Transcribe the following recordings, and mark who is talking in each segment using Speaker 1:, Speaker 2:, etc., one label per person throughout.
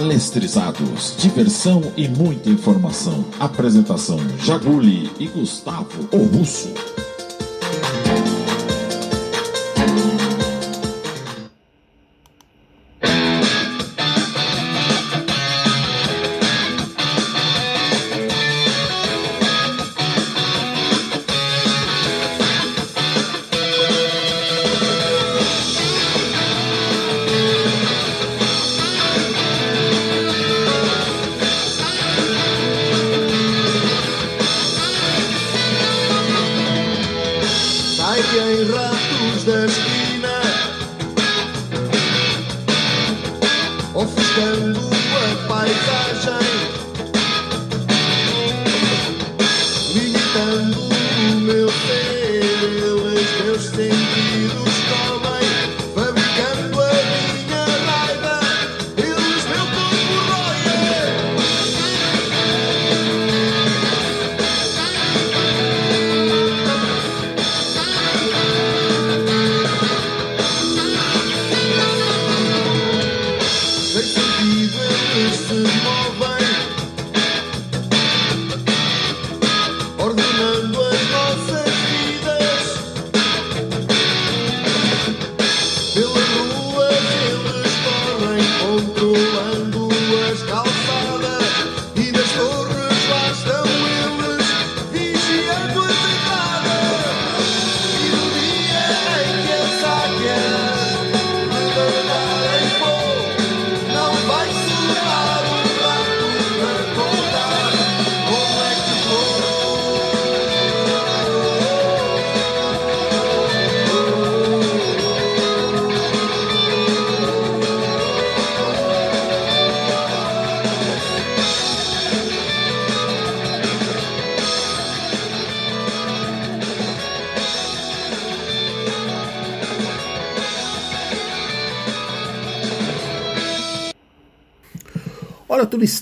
Speaker 1: Palestrizados, diversão e muita informação. Apresentação Jaguli e Gustavo o Russo.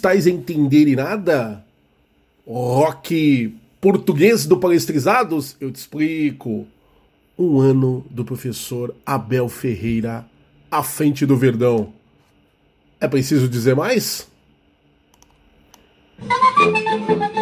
Speaker 2: Não estáis a entender nada? Rock português do Palestrizados? Eu te explico. Um ano do professor Abel Ferreira à frente do Verdão. É preciso dizer mais?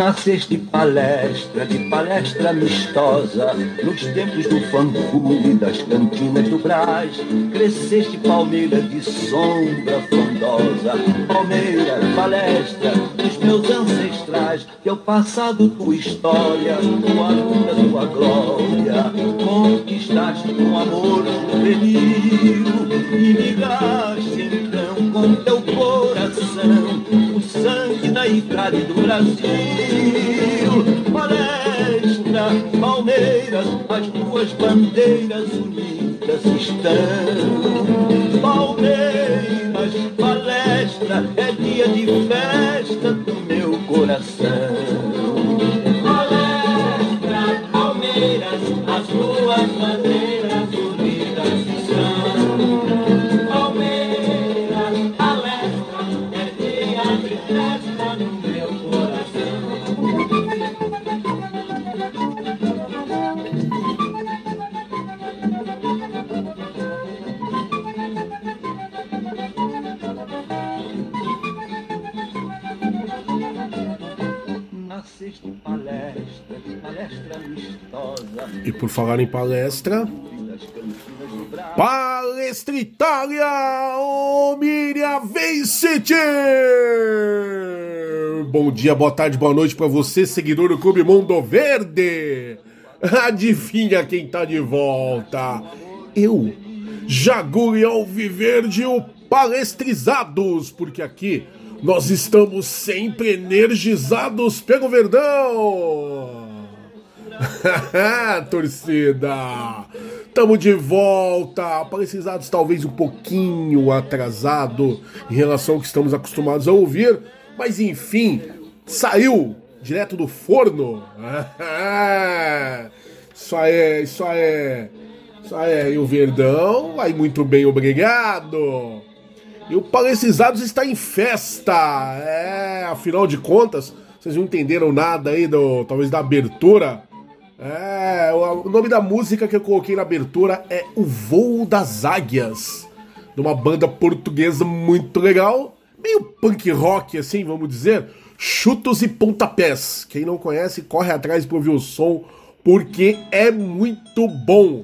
Speaker 3: Nasceste palestra, de palestra amistosa, nos tempos do fanfume das cantinas do Brás. Cresceste palmeira de sombra frondosa, palmeira, palestra dos meus ancestrais. Teu passado, tua história, tua luta, tua glória. Conquistaste com amor juvenil e ligaste então com teu idade do Brasil. Palestra, Palmeiras, as duas bandeiras unidas estão. Palmeiras, palestra, é dia de festa do meu coração.
Speaker 2: Falar em palestra. Palestra Itália! Miriam Vincent! Bom dia, boa tarde, boa noite para você, seguidor do Clube Mundo Verde! Adivinha quem tá de volta? Eu, Jaguri Alviverde, o Palestrizados, porque aqui nós estamos sempre energizados pelo Verdão! Torcida! Tamo de volta! Precisados talvez um pouquinho atrasado em relação ao que estamos acostumados a ouvir, mas enfim, saiu direto do forno. isso é, isso é. Isso é, e o Verdão vai muito bem, obrigado. E o Palestrizados está em festa. É, afinal de contas, vocês não entenderam nada aí do talvez da abertura. É, o nome da música que eu coloquei na abertura é O Voo das Águias, de uma banda portuguesa muito legal, meio punk rock assim, vamos dizer, chutos e pontapés. Quem não conhece, corre atrás para ouvir o som, porque é muito bom.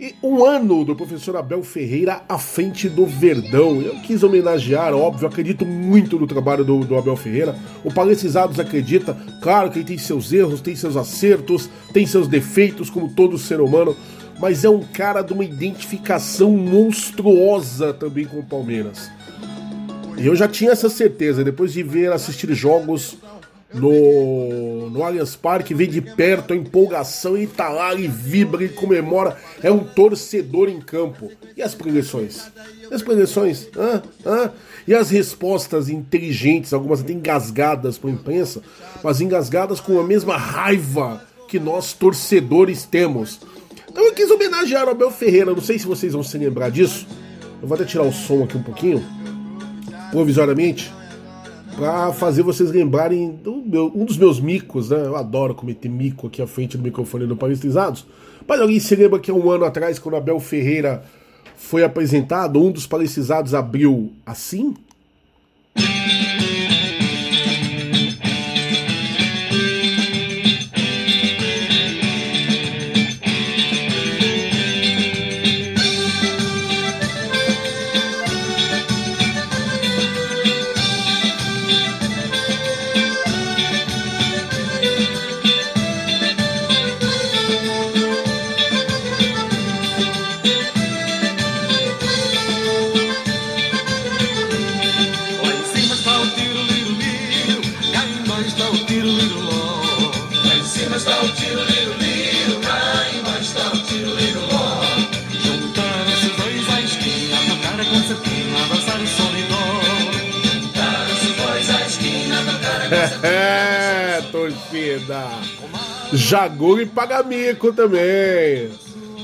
Speaker 2: E um ano do professor Abel Ferreira à frente do Verdão. Eu quis homenagear, óbvio, acredito muito no trabalho do, do Abel Ferreira. O Palestrizados acredita, claro que ele tem seus erros, tem seus acertos, tem seus defeitos, como todo ser humano, mas é um cara de uma identificação monstruosa também com o Palmeiras. E eu já tinha essa certeza, depois de ver assistir jogos no, no Allianz Parque, vê de perto a empolgação e tá lá e vibra e comemora. É um torcedor em campo. E as preleções? E as preleções? Ah, ah. E as respostas inteligentes, algumas até engasgadas para a imprensa, mas engasgadas com a mesma raiva que nós torcedores temos. Então eu quis homenagear o Abel Ferreira, não sei se vocês vão se lembrar disso. Eu vou até tirar o som aqui um pouquinho, provisoriamente para fazer vocês lembrarem do meu, um dos meus micos, né? Eu adoro cometer mico aqui à frente do microfone do Palestrizados. Mas alguém se lembra que há um ano atrás, quando Abel Ferreira foi apresentado, um dos palestrizados abriu assim? Jagul e Pagamico também.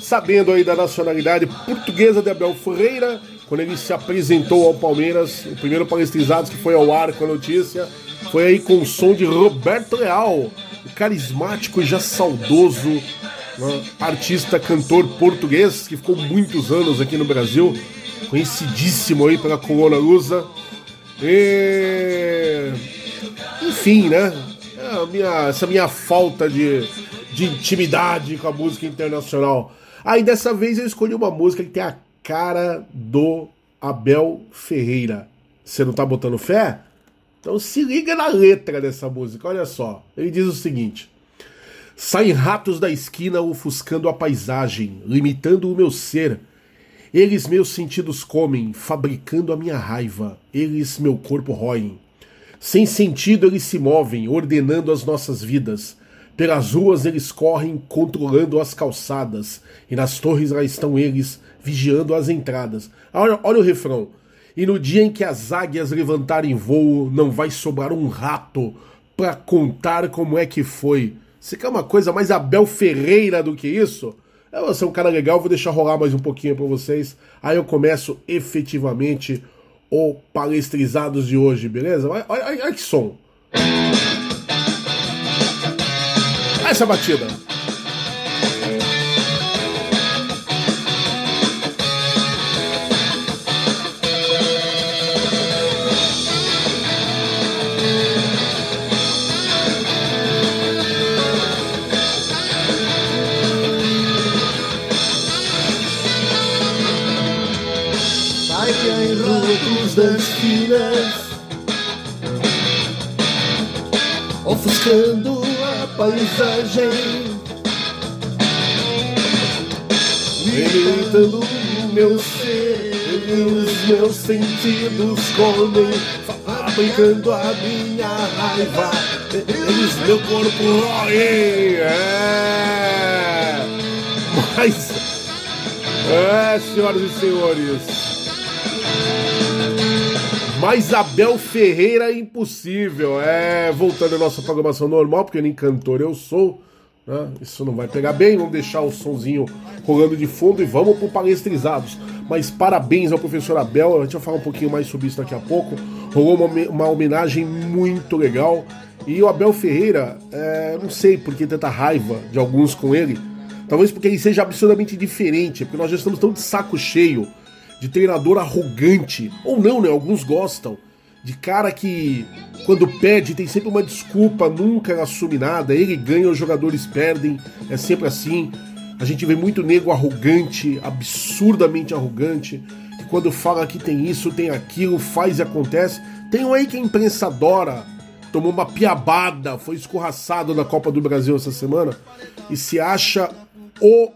Speaker 2: Sabendo aí da nacionalidade portuguesa de Abel Ferreira, quando ele se apresentou ao Palmeiras, o primeiro palestrizados que foi ao ar com a notícia, foi aí com o som de Roberto Leal, o carismático e já saudoso né, artista, cantor português, que ficou muitos anos aqui no Brasil, conhecidíssimo aí pela Coluna Lusa. E enfim, né? Minha, essa minha falta de, de intimidade com a música internacional. Aí dessa vez eu escolhi uma música que tem a cara do Abel Ferreira. Você não tá botando fé? Então se liga na letra dessa música, olha só. Ele diz o seguinte: Saem ratos da esquina ofuscando a paisagem, limitando o meu ser. Eles meus sentidos comem, fabricando a minha raiva. Eles meu corpo roem. Sem sentido eles se movem, ordenando as nossas vidas. Pelas ruas eles correm, controlando as calçadas. E nas torres lá estão eles, vigiando as entradas. Olha, olha o refrão. E no dia em que as águias levantarem voo, não vai sobrar um rato para contar como é que foi. Você quer uma coisa mais Abel Ferreira do que isso? Eu vou ser um cara legal, vou deixar rolar mais um pouquinho para vocês. Aí eu começo efetivamente o Palestrizados de hoje, beleza? Olha, olha, olha que som. Olha essa batida. Ofuscando a paisagem, limitando o meu ser, os meus sentidos comem, fabricando a minha raiva, eles meu corpo roem, é. Mas, é, senhoras e senhores. Mas Abel Ferreira é impossível. É, voltando à nossa programação normal, porque nem cantor eu sou. Né? Isso não vai pegar bem, vamos deixar o sonzinho rolando de fundo e vamos pro Palestrizados. Mas parabéns ao professor Abel, a gente vai falar um pouquinho mais sobre isso daqui a pouco. Rolou uma, uma homenagem muito legal. E o Abel Ferreira, é, não sei por que tanta raiva de alguns com ele. Talvez porque ele seja absurdamente diferente, porque nós já estamos tão de saco cheio de treinador arrogante. Ou não, né? Alguns gostam. De cara que, quando perde, tem sempre uma desculpa, nunca assume nada. Ele ganha, os jogadores perdem. É sempre assim. A gente vê muito nego arrogante, absurdamente arrogante, que quando fala que tem isso, tem aquilo, faz e acontece. Tem um aí que a imprensa adora, tomou uma piabada, foi escorraçado na Copa do Brasil essa semana e se acha o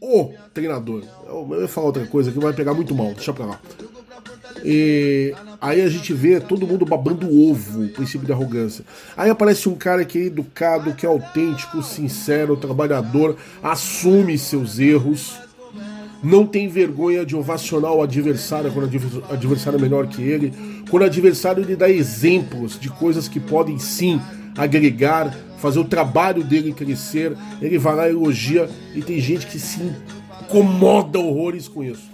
Speaker 2: o treinador. Eu ia falar outra coisa que vai pegar muito mal, deixa pra lá. E aí a gente vê todo mundo babando ovo, o princípio de arrogância. Aí aparece um cara que é educado, que é autêntico, sincero, trabalhador, assume seus erros, não tem vergonha de ovacionar o adversário quando o adversário é melhor que ele, quando o adversário lhe dá exemplos de coisas que podem sim agregar, fazer o trabalho dele crescer, ele vai lá, elogia, e tem gente que se incomoda horrores com isso.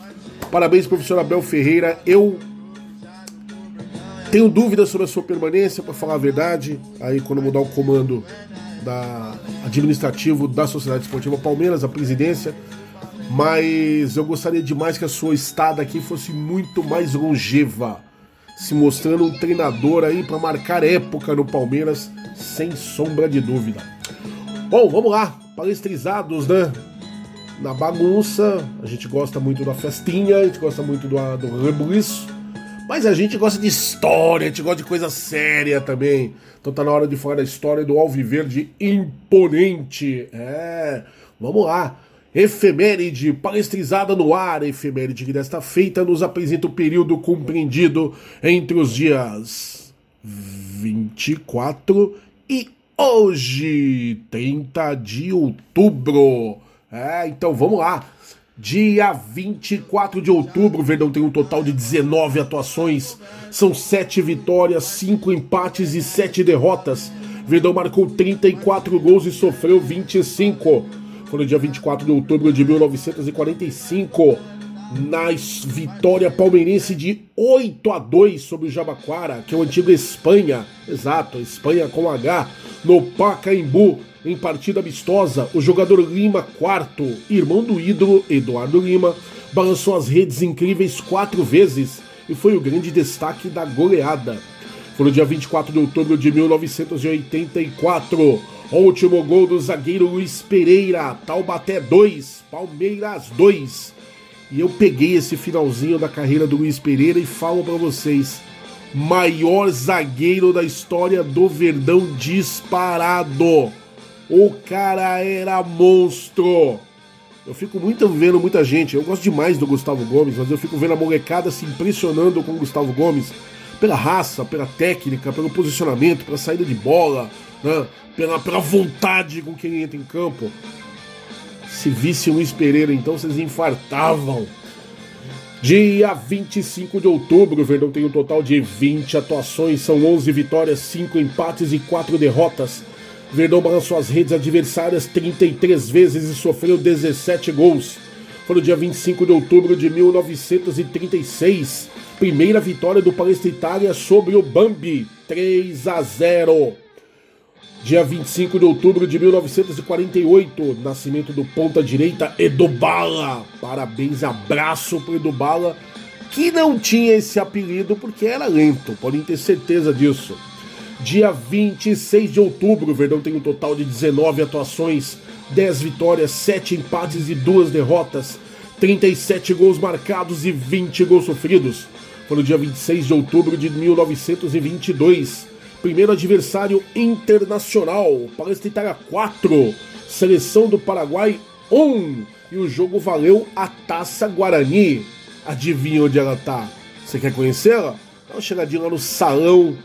Speaker 2: Parabéns, professor Abel Ferreira. Eu tenho dúvidas sobre a sua permanência, para falar a verdade. Aí, quando mudar o comando da administrativo da Sociedade Esportiva Palmeiras, a presidência. Mas eu gostaria demais que a sua estada aqui fosse muito mais longeva, se mostrando um treinador aí para marcar época no Palmeiras, sem sombra de dúvida. Bom, vamos lá, palestrizados, né? na bagunça, a gente gosta muito da festinha, a gente gosta muito do, do rebuliço, mas a gente gosta de história, a gente gosta de coisa séria também. Então tá na hora de falar da história do Alviverde imponente. É, vamos lá. Efeméride palestrizada no ar, efeméride que desta feita nos apresenta o período compreendido entre os dias 24 e hoje, 30 de outubro. É, então vamos lá. Dia 24 de outubro, o Verdão tem um total de 19 atuações. São 7 vitórias, 5 empates e 7 derrotas. Verdão marcou 34 gols e sofreu 25. Foi no dia 24 de outubro de 1945 na vitória palmeirense de 8 a 2 sobre o Jabaquara, que é o antigo Espanha, exato, Espanha com H, no Pacaembu, em partida amistosa, o jogador Lima quarto, irmão do ídolo Eduardo Lima, balançou as redes incríveis quatro vezes e foi o grande destaque da goleada. Foi no dia 24 de outubro de 1984, o último gol do zagueiro Luiz Pereira, Taubaté 2, Palmeiras 2. E eu peguei esse finalzinho da carreira do Luiz Pereira e falo para vocês, maior zagueiro da história do Verdão disparado. O cara era monstro. Eu fico muito vendo muita gente. Eu gosto demais do Gustavo Gomes, mas eu fico vendo a molecada se impressionando com o Gustavo Gomes pela raça, pela técnica, pelo posicionamento, pela saída de bola, né? pela, pela vontade com que ele entra em campo. Se visse o Luiz Pereira, então vocês infartavam. Dia 25 de outubro, o Verdão tem um total de 20 atuações, são 11 vitórias, 5 empates e 4 derrotas. Verdão balançou as redes adversárias 33 vezes e sofreu 17 gols. Foi no dia 25 de outubro de 1936. Primeira vitória do Palestra Itália sobre o Bambi, 3 a 0. Dia 25 de outubro de 1948, nascimento do ponta direita Edubala. Parabéns, abraço pro Edubala, que não tinha esse apelido porque era lento, podem ter certeza disso. Dia 26 de outubro, o Verdão tem um total de 19 atuações, 10 vitórias, 7 empates e 2 derrotas, 37 gols marcados e 20 gols sofridos. Foi no dia 26 de outubro de 1922. Primeiro adversário internacional, Palestra Itália 4, Seleção do Paraguai 1. E o jogo valeu a Taça Guarani. Adivinha onde ela tá? Você quer conhecê-la? Dá uma chegadinha lá no salão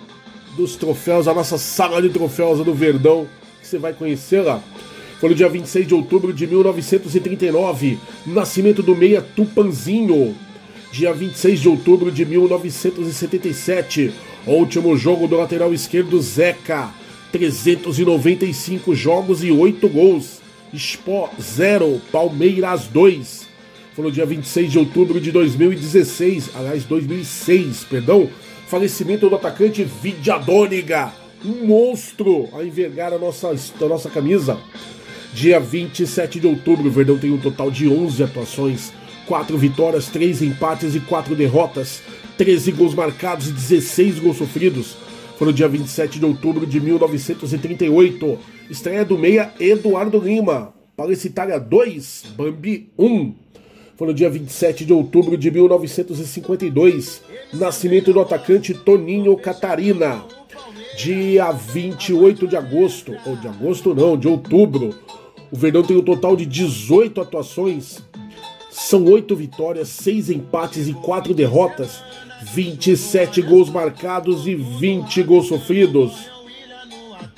Speaker 2: dos troféus, a nossa sala de troféus do Verdão, que você vai conhecer lá. Foi no dia 26 de outubro de 1939, nascimento do meia Tupanzinho. Dia 26 de outubro de 1977, último jogo do lateral esquerdo Zeca. 395 jogos e 8 gols. Spó 0, Palmeiras 2. Foi Foi no dia 26 de outubro de 2016, aliás, 2006, perdão. Falecimento do atacante Vidiadôniga, um monstro a envergar a nossa, a nossa camisa. Dia 27 de outubro, o Verdão tem um total de 11 atuações, 4 vitórias, 3 empates e 4 derrotas, 13 gols marcados e 16 gols sofridos. Foi no dia 27 de outubro de 1938. Estreia do meia Eduardo Lima. Palecitária 2, Bambi 1. Foi no dia 27 de outubro de 1952. Nascimento do atacante Toninho Catarina. Dia 28 de agosto, ou de agosto não, de outubro. O Verdão tem um total de 18 atuações. São 8 vitórias, 6 empates e 4 derrotas. 27 gols marcados e 20 gols sofridos.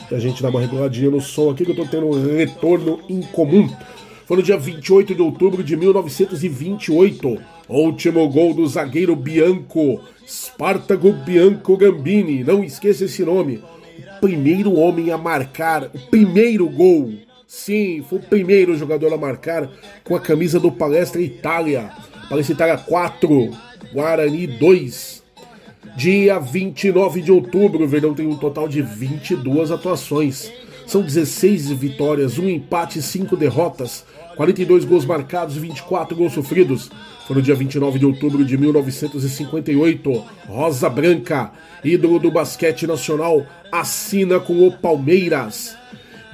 Speaker 2: A gente dá uma reguladinha no som aqui que eu tô tendo um retorno incomum. Foi no dia 28 de outubro de 1928. Último gol do zagueiro Bianco, Spartago Bianco Gambini. Não esqueça esse nome. O primeiro homem a marcar, o primeiro gol. Sim, foi o primeiro jogador a marcar com a camisa do Palestra Itália. Palestra Itália 4, Guarani 2. Dia 29 de outubro, o Verdão tem um total de 22 atuações. São 16 vitórias, 1 empate e 5 derrotas, 42 gols marcados e 24 gols sofridos. Foi no dia 29 de outubro de 1958. Rosa Branca, ídolo do basquete nacional, assina com o Palmeiras.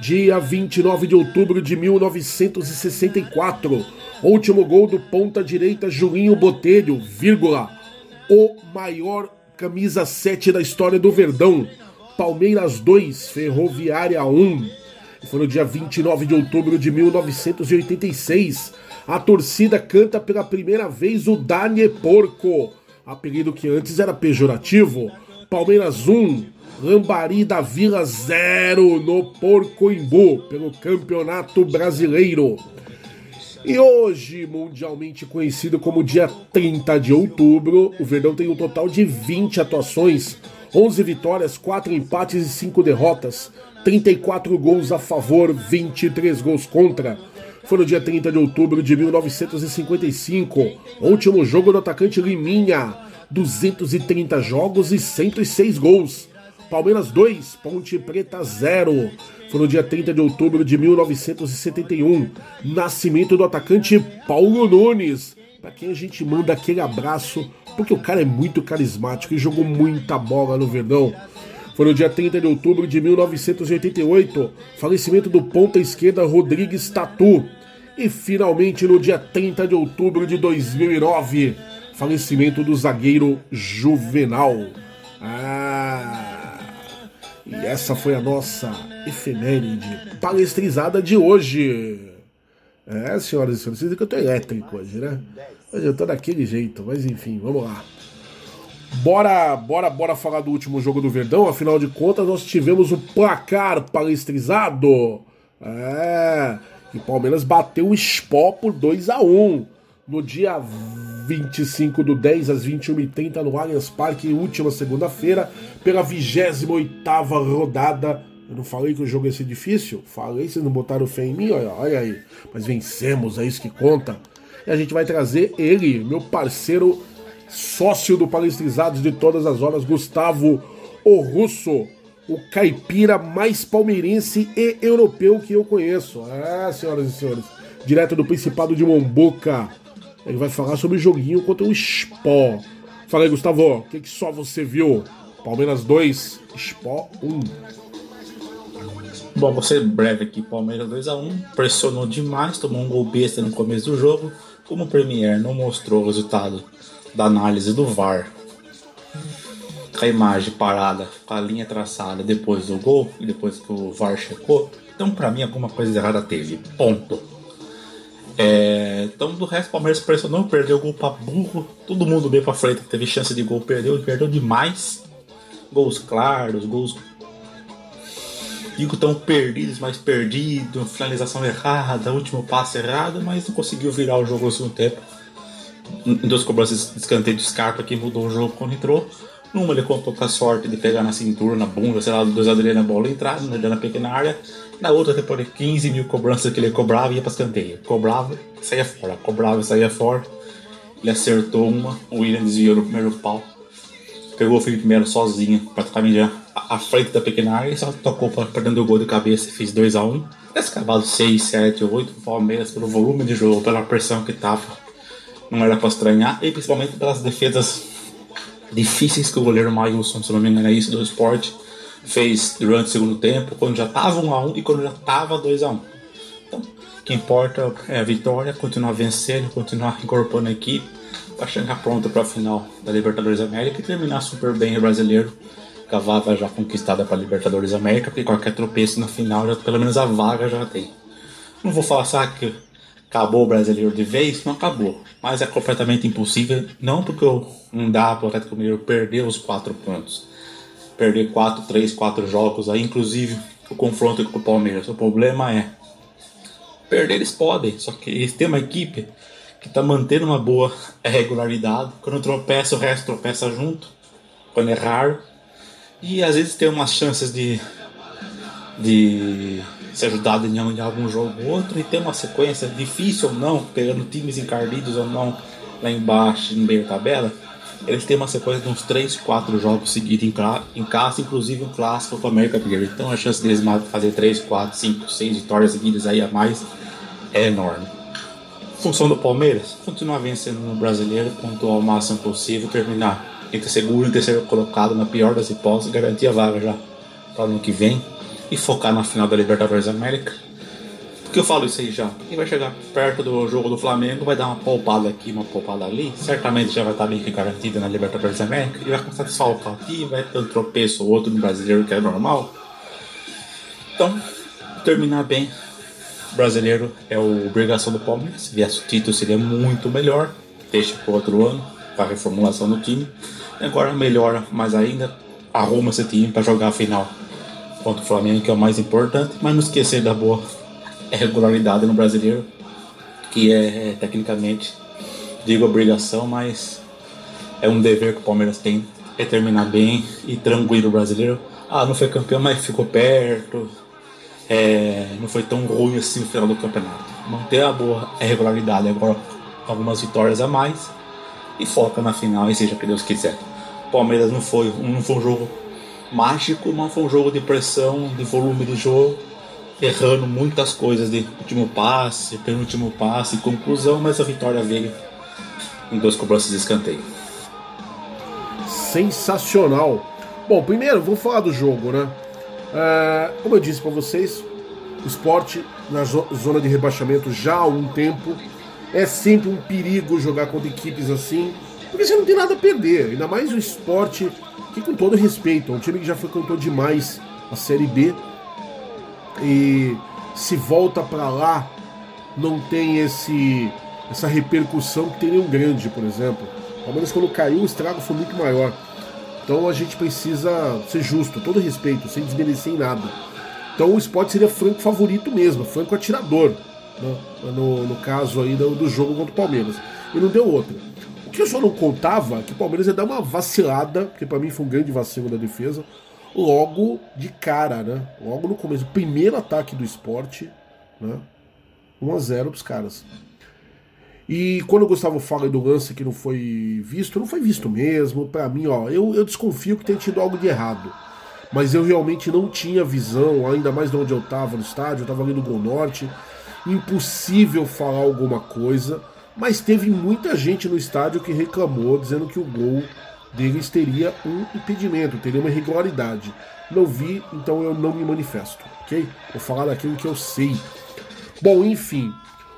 Speaker 2: Dia 29 de outubro de 1964. Último gol do ponta direita Julinho Botelho, vírgula. O maior camisa 7 da história do Verdão. Palmeiras 2, Ferroviária 1. Foi no dia 29 de outubro de 1986. A torcida canta pela primeira vez o Danie Porco, apelido que antes era pejorativo. Palmeiras 1, Lambari da Vila 0 no Porcoimbu, pelo Campeonato Brasileiro. E hoje, mundialmente conhecido como dia 30 de outubro, o Verdão tem um total de 20 atuações, 11 vitórias, 4 empates e 5 derrotas, 34 gols a favor, 23 gols contra. Foi no dia 30 de outubro de 1955, último jogo do atacante Liminha, 230 jogos e 106 gols. Palmeiras 2, Ponte Preta 0. Foi no dia 30 de outubro de 1971. Nascimento do atacante Paulo Nunes. Para quem a gente manda aquele abraço, porque o cara é muito carismático e jogou muita bola no Verdão. Foi no dia 30 de outubro de 1988, falecimento do ponta esquerda Rodrigues Tatu. E finalmente no dia 30 de outubro de 2009, falecimento do zagueiro Juvenal. Ah! E essa foi a nossa efeméride palestrizada de hoje. É, senhoras e senhores, vocês que eu tô elétrico hoje, né? Hoje eu tô daquele jeito, mas enfim, vamos lá. Bora, bora, bora falar do último jogo do Verdão. Afinal de contas, nós tivemos o placar palestrizado. É, e o Palmeiras bateu o Spó por 2 a 1 no dia 25 do 10 às 21h30 no Allianz Parque, última segunda-feira, pela 28 rodada. Eu não falei que o jogo ia ser difícil? Falei, vocês não botaram fé em mim? Olha, olha aí. Mas vencemos, é isso que conta. E a gente vai trazer ele, meu parceiro, sócio do Palestrizados de todas as horas, Gustavo O Russo, o caipira mais palmeirense e europeu que eu conheço. Ah, senhoras e senhores, direto do Principado de Mombuca. Ele vai falar sobre o joguinho contra o Spó. Fala aí, Gustavo, o que, que só você viu? Palmeiras 2, Spó 1.
Speaker 4: Bom, vou ser breve aqui. Palmeiras 2x1, pressionou demais, tomou um gol besta no começo do jogo. Como o Premier não mostrou o resultado da análise do VAR, com a imagem parada, com a linha traçada depois do gol e depois que o VAR checou, então para mim alguma coisa errada teve. Ponto. É, então, do resto, o Palmeiras pressionou, perdeu o gol pra burro. Todo mundo bem pra frente, teve chance de gol, perdeu perdeu demais. Gols claros, gols. Tão perdidos, mas perdido, finalização errada, último passe errado, mas não conseguiu virar o jogo no segundo tempo. Em duas cobranças de escanteio de Scarpa que mudou o jogo quando entrou. Numa ele contou com a sorte de pegar na cintura, na bunda, sei lá, do zagueiro na bola entrar, na pequena área. Na outra, depois de 15 mil cobranças que ele cobrava, ia para escanteio. Cobrava, saía fora. Cobrava, saía fora. Ele acertou uma, o William desviou no primeiro pau. Pegou o Felipe Melo sozinho, praticamente já à frente da pequena área, e só tocou para dentro do gol de cabeça e fez 2x1. Um. Esse acabado 6, 7, 8, o Palmeiras, pelo volume de jogo, pela pressão que tava, não era para estranhar, e principalmente pelas defesas difíceis que o goleiro Mailson, se não me engano, é isso do esporte, fez durante o segundo tempo, quando já estava 1 a 1 e quando já estava 2 a 1 Então, o que importa é a vitória, continuar vencendo, continuar incorporando a equipe, para chegar pronto para a final da Libertadores América e terminar super bem o brasileiro, com a vaga já conquistada para Libertadores América, porque qualquer tropeço na final, já, pelo menos a vaga já tem. Não vou falar sabe, que acabou o brasileiro de vez, não acabou. Mas é completamente impossível, não porque não dá para o Atlético Mineiro perder os quatro pontos. Perder quatro, três, quatro jogos aí, inclusive o confronto com o Palmeiras. O problema é perder eles podem, só que eles têm uma equipe que está mantendo uma boa regularidade. Quando tropeça, o resto tropeça junto, quando é raro. E às vezes tem umas chances de, de ser ajudado em, algum jogo ou outro e ter uma sequência difícil ou não, pegando times encardidos ou não lá embaixo, no meio da tabela. Eles têm uma sequência de uns 3, 4 jogos seguidos em, em casa, inclusive um clássico com o América Mineiro. Então a chance deles fazer 3, 4, 5, 6 vitórias seguidas aí a mais é enorme. Função do Palmeiras? Continuar vencendo no brasileiro, pontuar o máximo possível, terminar entre segundo e terceiro colocado, na pior das hipóteses, garantir a vaga já para o ano que vem e focar na final da Libertadores América. Por que eu falo isso aí já? Quem vai chegar perto do jogo do Flamengo vai dar uma poupada aqui, uma poupada ali, certamente já vai estar meio que garantido na Libertadores América e vai começar a desfalcar aqui, vai ter um tropeço ou outro no brasileiro que é normal. Então, terminar bem. Brasileiro é a obrigação do Palmeiras. Se viesse o título seria muito melhor. Deixa para outro ano, com a reformulação do time. Agora melhora mais ainda, arruma esse time para jogar a final contra o Flamengo, que é o mais importante, mas não esquecer da boa regularidade no brasileiro, que é, é tecnicamente, digo obrigação, mas é um dever que o Palmeiras tem, é terminar bem e tranquilo o brasileiro. Ah, não foi campeão, mas ficou perto. É, não foi tão ruim assim no final do campeonato. Manter a boa regularidade agora algumas vitórias a mais e foca na final e seja o que Deus quiser. Palmeiras não foi, não foi um jogo mágico, mas foi um jogo de pressão, de volume de jogo, errando muitas coisas de último passe, penúltimo passe, conclusão, mas a vitória veio em duas cobranças de escanteio.
Speaker 2: Sensacional. Bom, primeiro vou falar do jogo, né? É, como eu disse para vocês, o esporte na zona de rebaixamento já há um tempo é sempre um perigo jogar contra equipes assim, porque você não tem nada a perder, ainda mais o esporte que com todo respeito, é um time que já frequentou demais a Série B e se volta para lá não tem esse essa repercussão que teria um grande, por exemplo. O Palmeiras quando caiu o estrago foi muito maior. Então a gente precisa ser justo, todo respeito, sem desmerecer em nada. Então o esporte seria franco favorito mesmo, franco atirador, né? no, no caso aí do, do jogo contra o Palmeiras. E não deu outra. Que eu só não contava que o Palmeiras ia dar uma vacilada, porque para mim foi um grande vacilo da defesa, logo de cara, né? Logo no começo. Primeiro ataque do esporte, né? 1x0 pros caras. E quando o Gustavo fala do lance que não foi visto, não foi visto mesmo. Para mim, ó, eu, eu desconfio que tenha tido algo de errado. Mas eu realmente não tinha visão, ainda mais de onde eu tava no estádio, eu tava ali no Gol Norte. Impossível falar alguma coisa mas teve muita gente no estádio que reclamou, dizendo que o gol deles teria um impedimento, teria uma irregularidade. Não vi, então eu não me manifesto, ok? Vou falar daquilo que eu sei. Bom, enfim,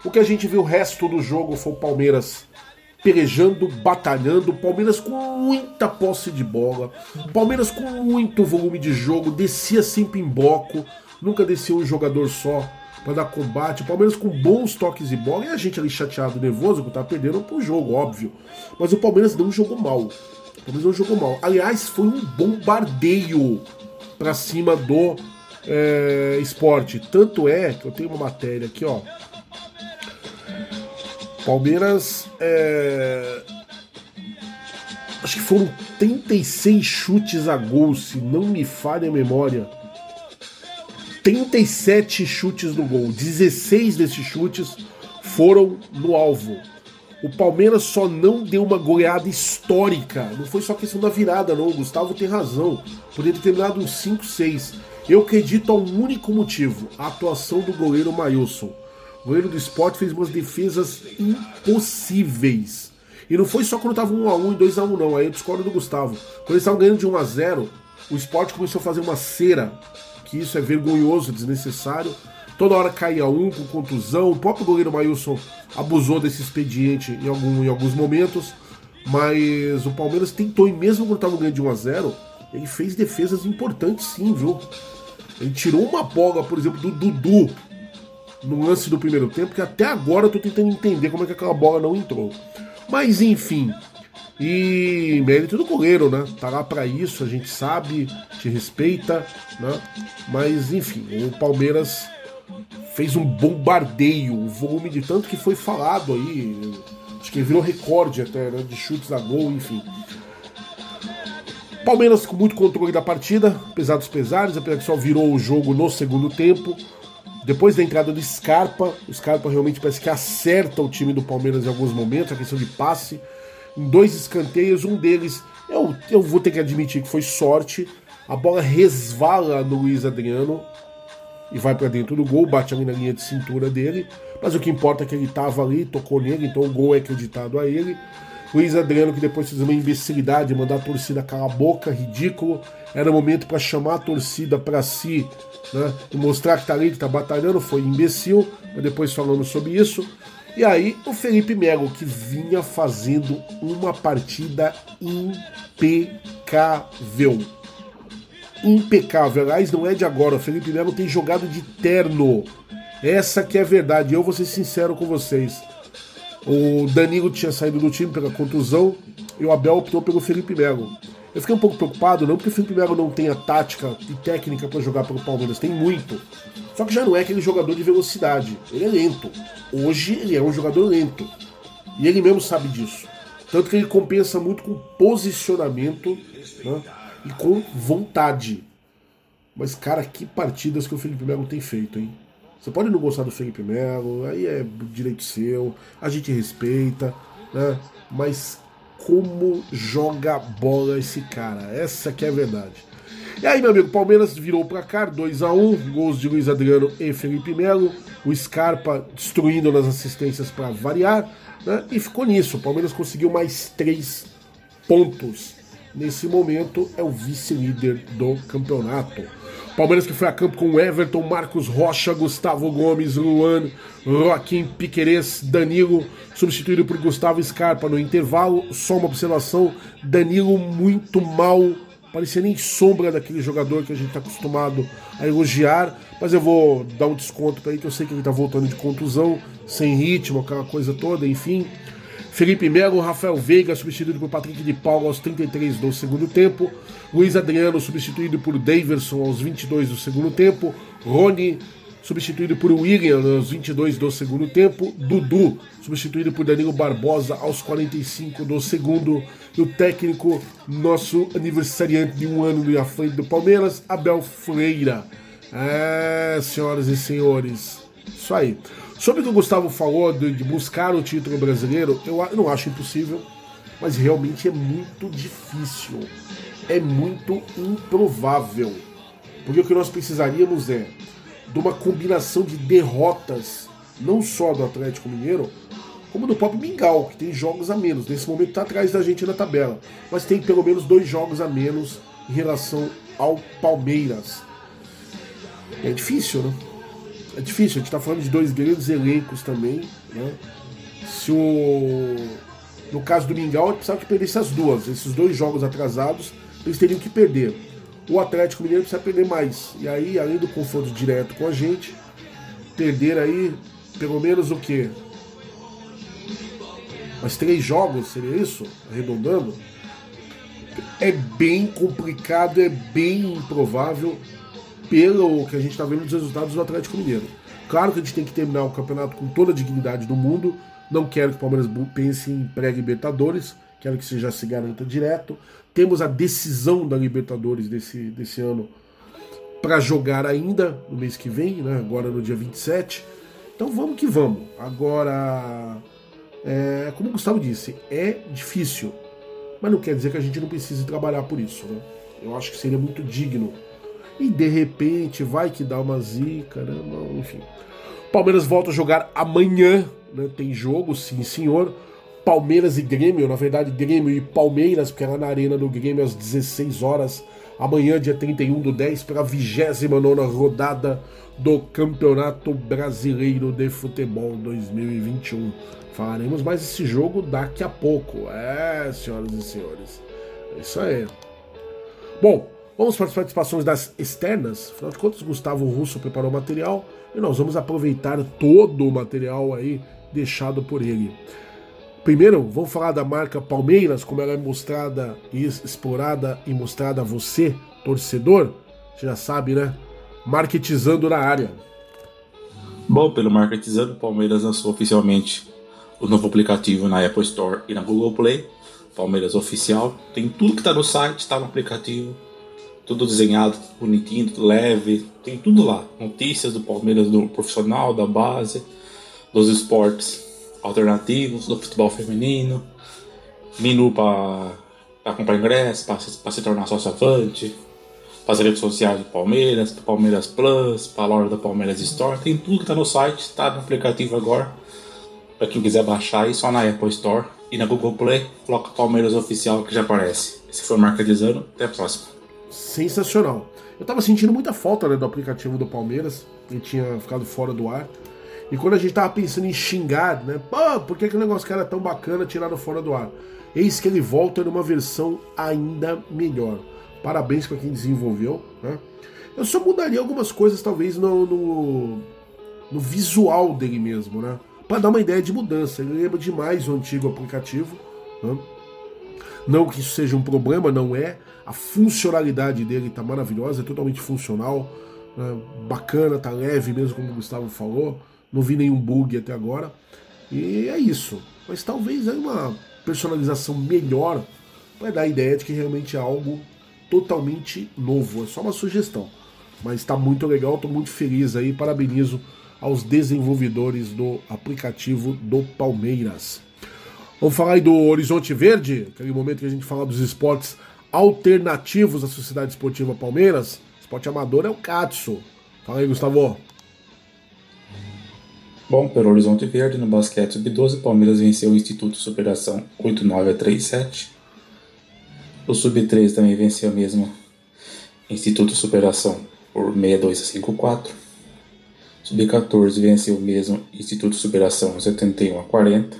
Speaker 2: o que a gente viu o resto do jogo foi o Palmeiras pelejando, batalhando, Palmeiras com muita posse de bola, Palmeiras com muito volume de jogo, descia sempre em bloco, nunca descia um jogador só para dar combate. O Palmeiras com bons toques de bola e a gente ali chateado, nervoso, que tá perdendo pro jogo, óbvio. Mas o Palmeiras não jogou mal. O Palmeiras não jogou mal. Aliás, foi um bombardeio para cima do é, esporte. Tanto é que eu tenho uma matéria aqui, ó. Palmeiras é, acho que foram 36 chutes a gol, se não me falha a memória. 37 chutes no gol, 16 desses chutes foram no alvo. O Palmeiras só não deu uma goleada histórica. Não foi só questão da virada, não. O Gustavo tem razão. Poderia ter terminado uns 5, 6. Eu acredito a um único motivo: a atuação do goleiro Mailson. O goleiro do esporte fez umas defesas impossíveis. E não foi só quando tava 1x1 e 2x1, não. Aí eu discordo do Gustavo. Quando eles estavam ganhando de 1x0, o esporte começou a fazer uma cera. Que isso é vergonhoso, desnecessário. Toda hora caía um com contusão. O próprio goleiro Mailson abusou desse expediente em, algum, em alguns momentos. Mas o Palmeiras tentou, e mesmo quando estava ganhando de 1 a 0 ele fez defesas importantes sim, viu? Ele tirou uma bola, por exemplo, do Dudu no lance do primeiro tempo, que até agora eu tô tentando entender como é que aquela bola não entrou. Mas enfim. E mérito do goleiro, né? Tá lá para isso, a gente sabe, te respeita, né? Mas enfim, o Palmeiras fez um bombardeio, o volume de tanto que foi falado aí, acho que virou recorde até, né, de chutes a gol, enfim. Palmeiras com muito controle da partida, apesar dos pesares, apesar que só virou o jogo no segundo tempo. Depois da entrada do Scarpa, o Scarpa realmente parece que acerta o time do Palmeiras em alguns momentos, a questão de passe. Em dois escanteios, um deles, eu, eu vou ter que admitir que foi sorte. A bola resvala no Luiz Adriano, e vai para dentro do gol, bate ali na linha de cintura dele. Mas o que importa é que ele estava ali, tocou nele, então o gol é acreditado a ele. Luiz Adriano, que depois fez uma imbecilidade, mandar a torcida calar a boca, ridículo. Era momento para chamar a torcida para si né, e mostrar que tá ali, que tá batalhando. Foi imbecil, mas depois falando sobre isso. E aí o Felipe Melo, que vinha fazendo uma partida impecável impecável. Aliás, não é de agora. O Felipe Melo tem jogado de terno. Essa que é a verdade. Eu vou ser sincero com vocês. O Danilo tinha saído do time pela contusão e o Abel optou pelo Felipe Melo. Eu fiquei um pouco preocupado, não porque o Felipe Melo não tenha tática e técnica para jogar pelo Palmeiras, tem muito. Só que já não é aquele jogador de velocidade, ele é lento. Hoje ele é um jogador lento. E ele mesmo sabe disso. Tanto que ele compensa muito com posicionamento, né? e com vontade. Mas, cara, que partidas que o Felipe Melo tem feito, hein? Você pode não gostar do Felipe Melo, aí é direito seu, a gente respeita, né? Mas como joga bola esse cara? Essa que é a verdade. E aí, meu amigo, Palmeiras virou para cá, 2 a 1 gols de Luiz Adriano e Felipe Melo, o Scarpa destruindo nas assistências para variar, né? E ficou nisso. O Palmeiras conseguiu mais três pontos nesse momento é o vice-líder do campeonato. Palmeiras que foi a campo com Everton, Marcos Rocha, Gustavo Gomes, Luan, Joaquim Piquerez, Danilo, substituído por Gustavo Scarpa no intervalo. Só uma observação: Danilo muito mal, parecia nem sombra daquele jogador que a gente está acostumado a elogiar. Mas eu vou dar um desconto para ele, que eu sei que ele está voltando de contusão, sem ritmo, aquela coisa toda, enfim. Felipe Melo, Rafael Veiga, substituído por Patrick de Paulo aos 33 do segundo tempo. Luiz Adriano, substituído por Daverson aos 22 do segundo tempo. Rony, substituído por William aos 22 do segundo tempo. Dudu, substituído por Danilo Barbosa aos 45 do segundo. E o técnico, nosso aniversariante de um ano à frente do Palmeiras, Abel Freira. É, senhoras e senhores, isso aí. Sobre o que o Gustavo falou de, de buscar o título brasileiro, eu, eu não acho impossível, mas realmente é muito difícil. É muito improvável. Porque o que nós precisaríamos é de uma combinação de derrotas, não só do Atlético Mineiro, como do próprio Mingau, que tem jogos a menos. Nesse momento está atrás da gente na tabela, mas tem pelo menos dois jogos a menos em relação ao Palmeiras. É difícil, né? é difícil, a gente está falando de dois grandes elencos também, né? Se o. No caso do Mingau, ele precisava que perdesse as duas. Esses dois jogos atrasados, eles teriam que perder. O Atlético Mineiro precisa perder mais. E aí, além do confronto direto com a gente, perder aí pelo menos o quê? Mais três jogos, seria isso? Arredondando? É bem complicado, é bem improvável pelo que a gente está vendo dos resultados do Atlético Mineiro. Claro que a gente tem que terminar o campeonato com toda a dignidade do mundo. Não quero que o Palmeiras pense em pré-libertadores, quero que você já se garanta direto. Temos a decisão da Libertadores desse, desse ano para jogar ainda no mês que vem, né? agora no dia 27. Então vamos que vamos. Agora, é, como o Gustavo disse, é difícil, mas não quer dizer que a gente não precise trabalhar por isso. Né? Eu acho que seria muito digno. E de repente vai que dá uma zica, né? Não, enfim. Palmeiras volta a jogar amanhã, né? Tem jogo, sim senhor. Palmeiras e Grêmio, na verdade, Grêmio e Palmeiras, porque é lá na Arena do Grêmio às 16 horas, amanhã, dia 31 do 10, pela 29 rodada do Campeonato Brasileiro de Futebol 2021. Falaremos mais desse jogo daqui a pouco. É, senhoras e senhores. É isso aí. Bom, vamos para as participações das externas. Afinal de contas, Gustavo Russo preparou material e nós vamos aproveitar todo o material aí deixado por ele. Primeiro, vamos falar da marca Palmeiras, como ela é mostrada e explorada e mostrada a você, torcedor. Você já sabe, né? Marketizando na área.
Speaker 4: Bom, pelo Marketizando, Palmeiras lançou oficialmente o novo aplicativo na Apple Store e na Google Play. Palmeiras Oficial. Tem tudo que está no site, está no aplicativo. Tudo desenhado, bonitinho, tudo leve. Tem tudo lá. Notícias do Palmeiras do profissional, da base, dos esportes alternativos do futebol feminino, menu para comprar ingresso, para se tornar sócio avante, para as redes sociais do Palmeiras, para Palmeiras Plus, para a loja da Palmeiras Store, tem tudo que está no site, está no aplicativo agora. Para quem quiser baixar aí, só na Apple Store e na Google Play, coloca Palmeiras Oficial que já aparece. Esse foi o Marketizando, até a próxima.
Speaker 2: Sensacional. Eu tava sentindo muita falta né, do aplicativo do Palmeiras, ele tinha ficado fora do ar. E quando a gente tava pensando em xingar, né? Pô, por que, que o negócio que era tão bacana tirado fora do ar? Eis que ele volta numa versão ainda melhor. Parabéns para quem desenvolveu, né? Eu só mudaria algumas coisas, talvez, no, no, no visual dele mesmo, né? Para dar uma ideia de mudança. Ele lembra demais o antigo aplicativo. Né? Não que isso seja um problema, não é. A funcionalidade dele está maravilhosa, é totalmente funcional, né? bacana, tá leve mesmo, como o Gustavo falou não vi nenhum bug até agora. E é isso. Mas talvez aí uma personalização melhor vai dar a ideia de que realmente é algo totalmente novo. É só uma sugestão. Mas está muito legal, estou muito feliz aí. Parabenizo aos desenvolvedores do aplicativo do Palmeiras. Vamos falar aí do Horizonte Verde, aquele momento que a gente fala dos esportes alternativos à Sociedade Esportiva Palmeiras. Esporte amador é o Katsu. Fala aí, Gustavo.
Speaker 4: Bom, pelo Horizonte Verde, no basquete sub-12, Palmeiras venceu o Instituto Superação 8-9 a 3-7. O sub-13 também venceu mesmo Instituto Superação por 6-2 a 5-4. Sub-14 venceu mesmo Instituto Superação 71 a 40.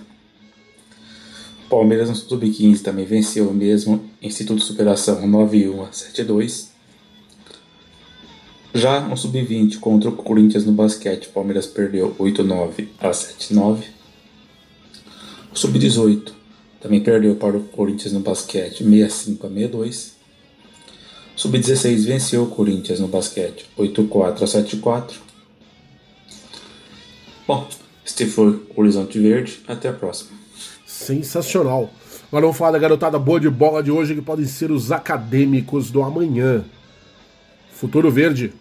Speaker 4: Palmeiras no sub-15 também venceu mesmo Instituto Superação 9-1 a 7-2. Já no sub-20 contra o Corinthians no basquete, Palmeiras perdeu 8-9 a 7-9. O sub-18 também perdeu para o Corinthians no basquete 65 a 62. O sub-16 venceu o Corinthians no basquete 8-4 a 7-4. Bom, este foi o Horizonte Verde. Até a próxima.
Speaker 2: Sensacional. Agora vamos falar da garotada boa de bola de hoje, que podem ser os acadêmicos do amanhã. Futuro Verde.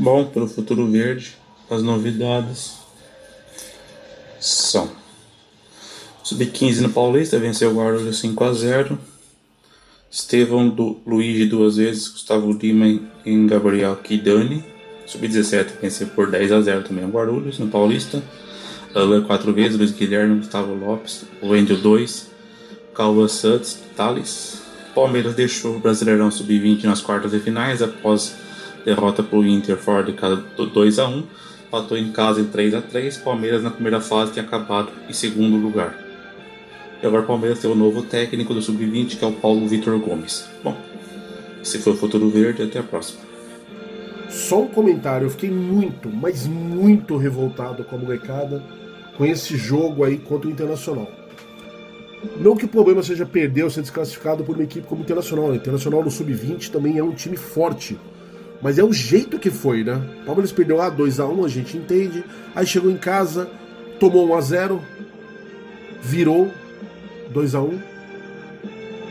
Speaker 4: Bom, pelo futuro verde, as novidades são: Sub-15 no Paulista venceu o Guarulhos 5 a 0. Estevão do Luigi duas vezes, Gustavo Lima e Gabriel Kidani. Sub-17 venceu por 10 a 0 também o Guarulhos no Paulista. Alan quatro vezes, Luiz Guilherme, Gustavo Lopes, Wendel 2, Calva Santos, Thales. Palmeiras deixou o Brasileirão Sub-20 nas quartas de finais após derrota para o Inter fora de casa 2 a 1 Patou em casa em 3 a 3 Palmeiras na primeira fase tinha acabado em segundo lugar. E agora o Palmeiras tem o novo técnico do Sub-20, que é o Paulo Vitor Gomes. Bom, esse foi o Futuro Verde, até a próxima.
Speaker 2: Só um comentário, eu fiquei muito, mas muito revoltado com a molecada com esse jogo aí contra o Internacional. Não que o problema seja perder ou ser desclassificado por uma equipe como o Internacional. O Internacional no Sub-20 também é um time forte. Mas é o jeito que foi, né? O Palmeiras perdeu lá 2x1, a gente entende. Aí chegou em casa, tomou 1x0, virou, 2 a 1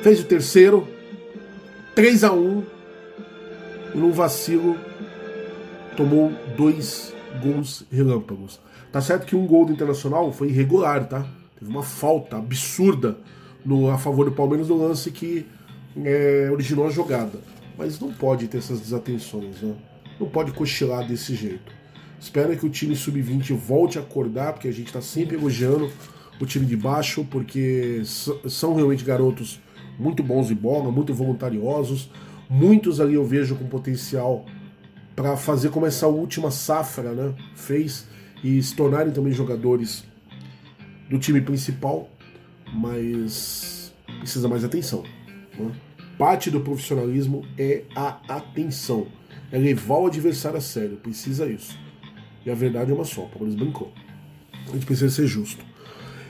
Speaker 2: Fez o terceiro, 3 a 1 E num vacilo, tomou dois gols relâmpagos. Tá certo que um gol do Internacional foi irregular, tá? Teve uma falta absurda no, a favor do Palmeiras no lance que é, originou a jogada. Mas não pode ter essas desatenções, né? Não pode cochilar desse jeito. Espero que o time sub-20 volte a acordar, porque a gente está sempre elogiando o time de baixo, porque são realmente garotos muito bons de bola, muito voluntariosos. Muitos ali eu vejo com potencial para fazer como essa última safra né, fez e se tornarem também jogadores do time principal, mas precisa mais atenção. Né? Parte do profissionalismo é a atenção, é levar o adversário a sério, precisa isso. E a verdade é uma só, o Palmeiras brincou. A gente precisa ser justo.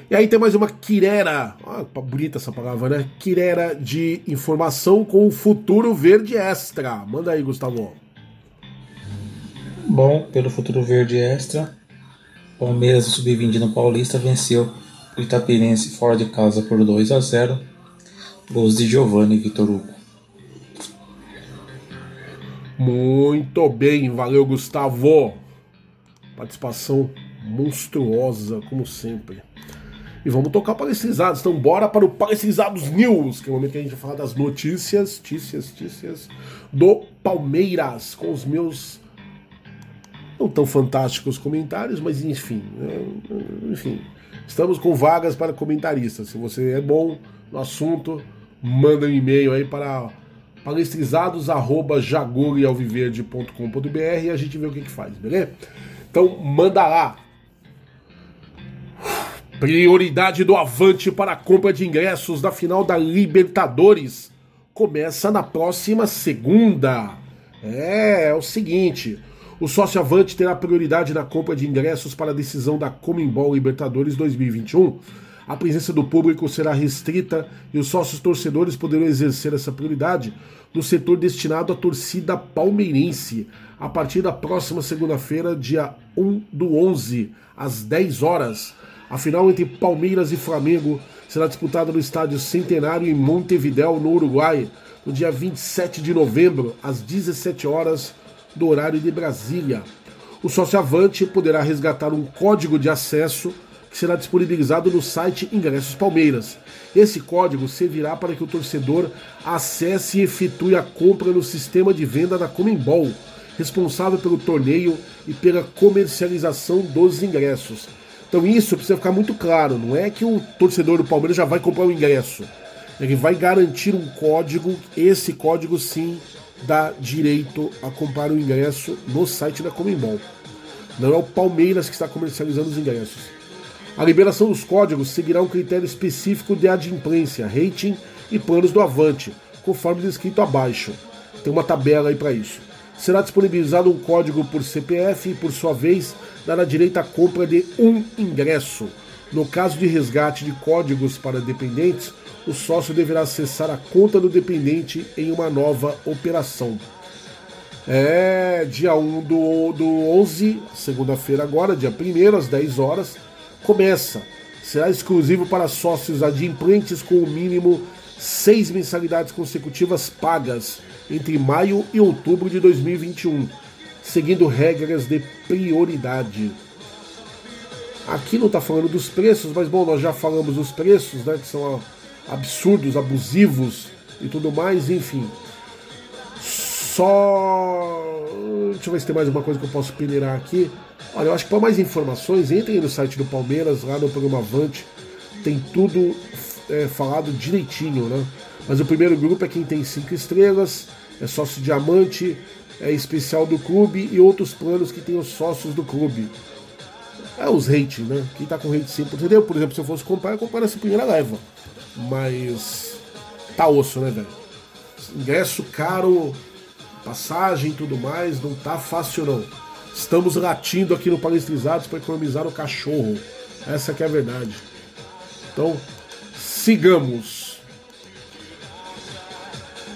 Speaker 2: E aí tem mais uma quirera, ah, bonita essa palavra, né? Quirera de informação com o futuro verde extra. Manda aí, Gustavo.
Speaker 4: Bom, pelo futuro verde extra, Palmeiras sub-20 no Paulista venceu o Itapirense fora de casa por 2 a 0. Gols de Giovanni Vitor Hugo.
Speaker 2: Muito bem, valeu Gustavo. Participação monstruosa, como sempre. E vamos tocar palestrizados. Então, bora para o Palestrizados News, que é o momento que a gente vai falar das notícias, notícias, notícias do Palmeiras, com os meus não tão fantásticos comentários, mas enfim, né, enfim, estamos com vagas para comentaristas. Se você é bom no assunto, manda um e-mail aí para palestrizados@jagurialviverde.com.br e a gente vê o que que faz, beleza? Então manda lá. Prioridade do Avante para a compra de ingressos da final da Libertadores começa na próxima segunda. É, é o seguinte, o sócio Avante terá prioridade na compra de ingressos para a decisão da Comembol Libertadores 2021. A presença do público será restrita e os sócios torcedores poderão exercer essa prioridade no setor destinado à torcida palmeirense, a partir da próxima segunda-feira, dia 1 do 11, às 10 horas. A final entre Palmeiras e Flamengo será disputada no estádio Centenário em Montevidéu, no Uruguai, no dia 27 de novembro, às 17 horas do horário de Brasília. O sócio Avante poderá resgatar um código de acesso que será disponibilizado no site Ingressos Palmeiras. Esse código servirá para que o torcedor acesse e efetue a compra no sistema de venda da Comembol, responsável pelo torneio e pela comercialização dos ingressos. Então isso precisa ficar muito claro, não é que o torcedor do Palmeiras já vai comprar o ingresso. Ele vai garantir um código, esse código sim dá direito a comprar o ingresso no site da Comembol. Não é o Palmeiras que está comercializando os ingressos. A liberação dos códigos seguirá um critério específico de adimplência, rating e planos do Avante, conforme descrito abaixo. Tem uma tabela aí para isso será disponibilizado um código por CPF e, por sua vez, dará direito à compra de um ingresso. No caso de resgate de códigos para dependentes, o sócio deverá acessar a conta do dependente em uma nova operação. É dia 1 do, do 11, segunda-feira agora, dia 1 às 10 horas, começa. Será exclusivo para sócios adimplentes com o mínimo seis mensalidades consecutivas pagas entre maio e outubro de 2021, seguindo regras de prioridade. Aqui não está falando dos preços, mas bom, nós já falamos dos preços, né, que são absurdos, abusivos e tudo mais, enfim. Só. Deixa eu ver se tem mais uma coisa que eu posso peneirar aqui. Olha, eu acho que para mais informações, entrem no site do Palmeiras, lá no programa Avante, tem tudo é, falado direitinho, né? Mas o primeiro grupo é quem tem cinco estrelas, é sócio diamante, é especial do clube e outros planos que tem os sócios do clube. É os rating, né? Quem tá com rate 100%, entendeu? Por exemplo, se eu fosse comprar, eu comprar essa primeira leva. Mas tá osso, né, velho? Ingresso caro, passagem e tudo mais, não tá fácil não. Estamos latindo aqui no Palestrizados para economizar o cachorro. Essa que é a verdade. Então, sigamos.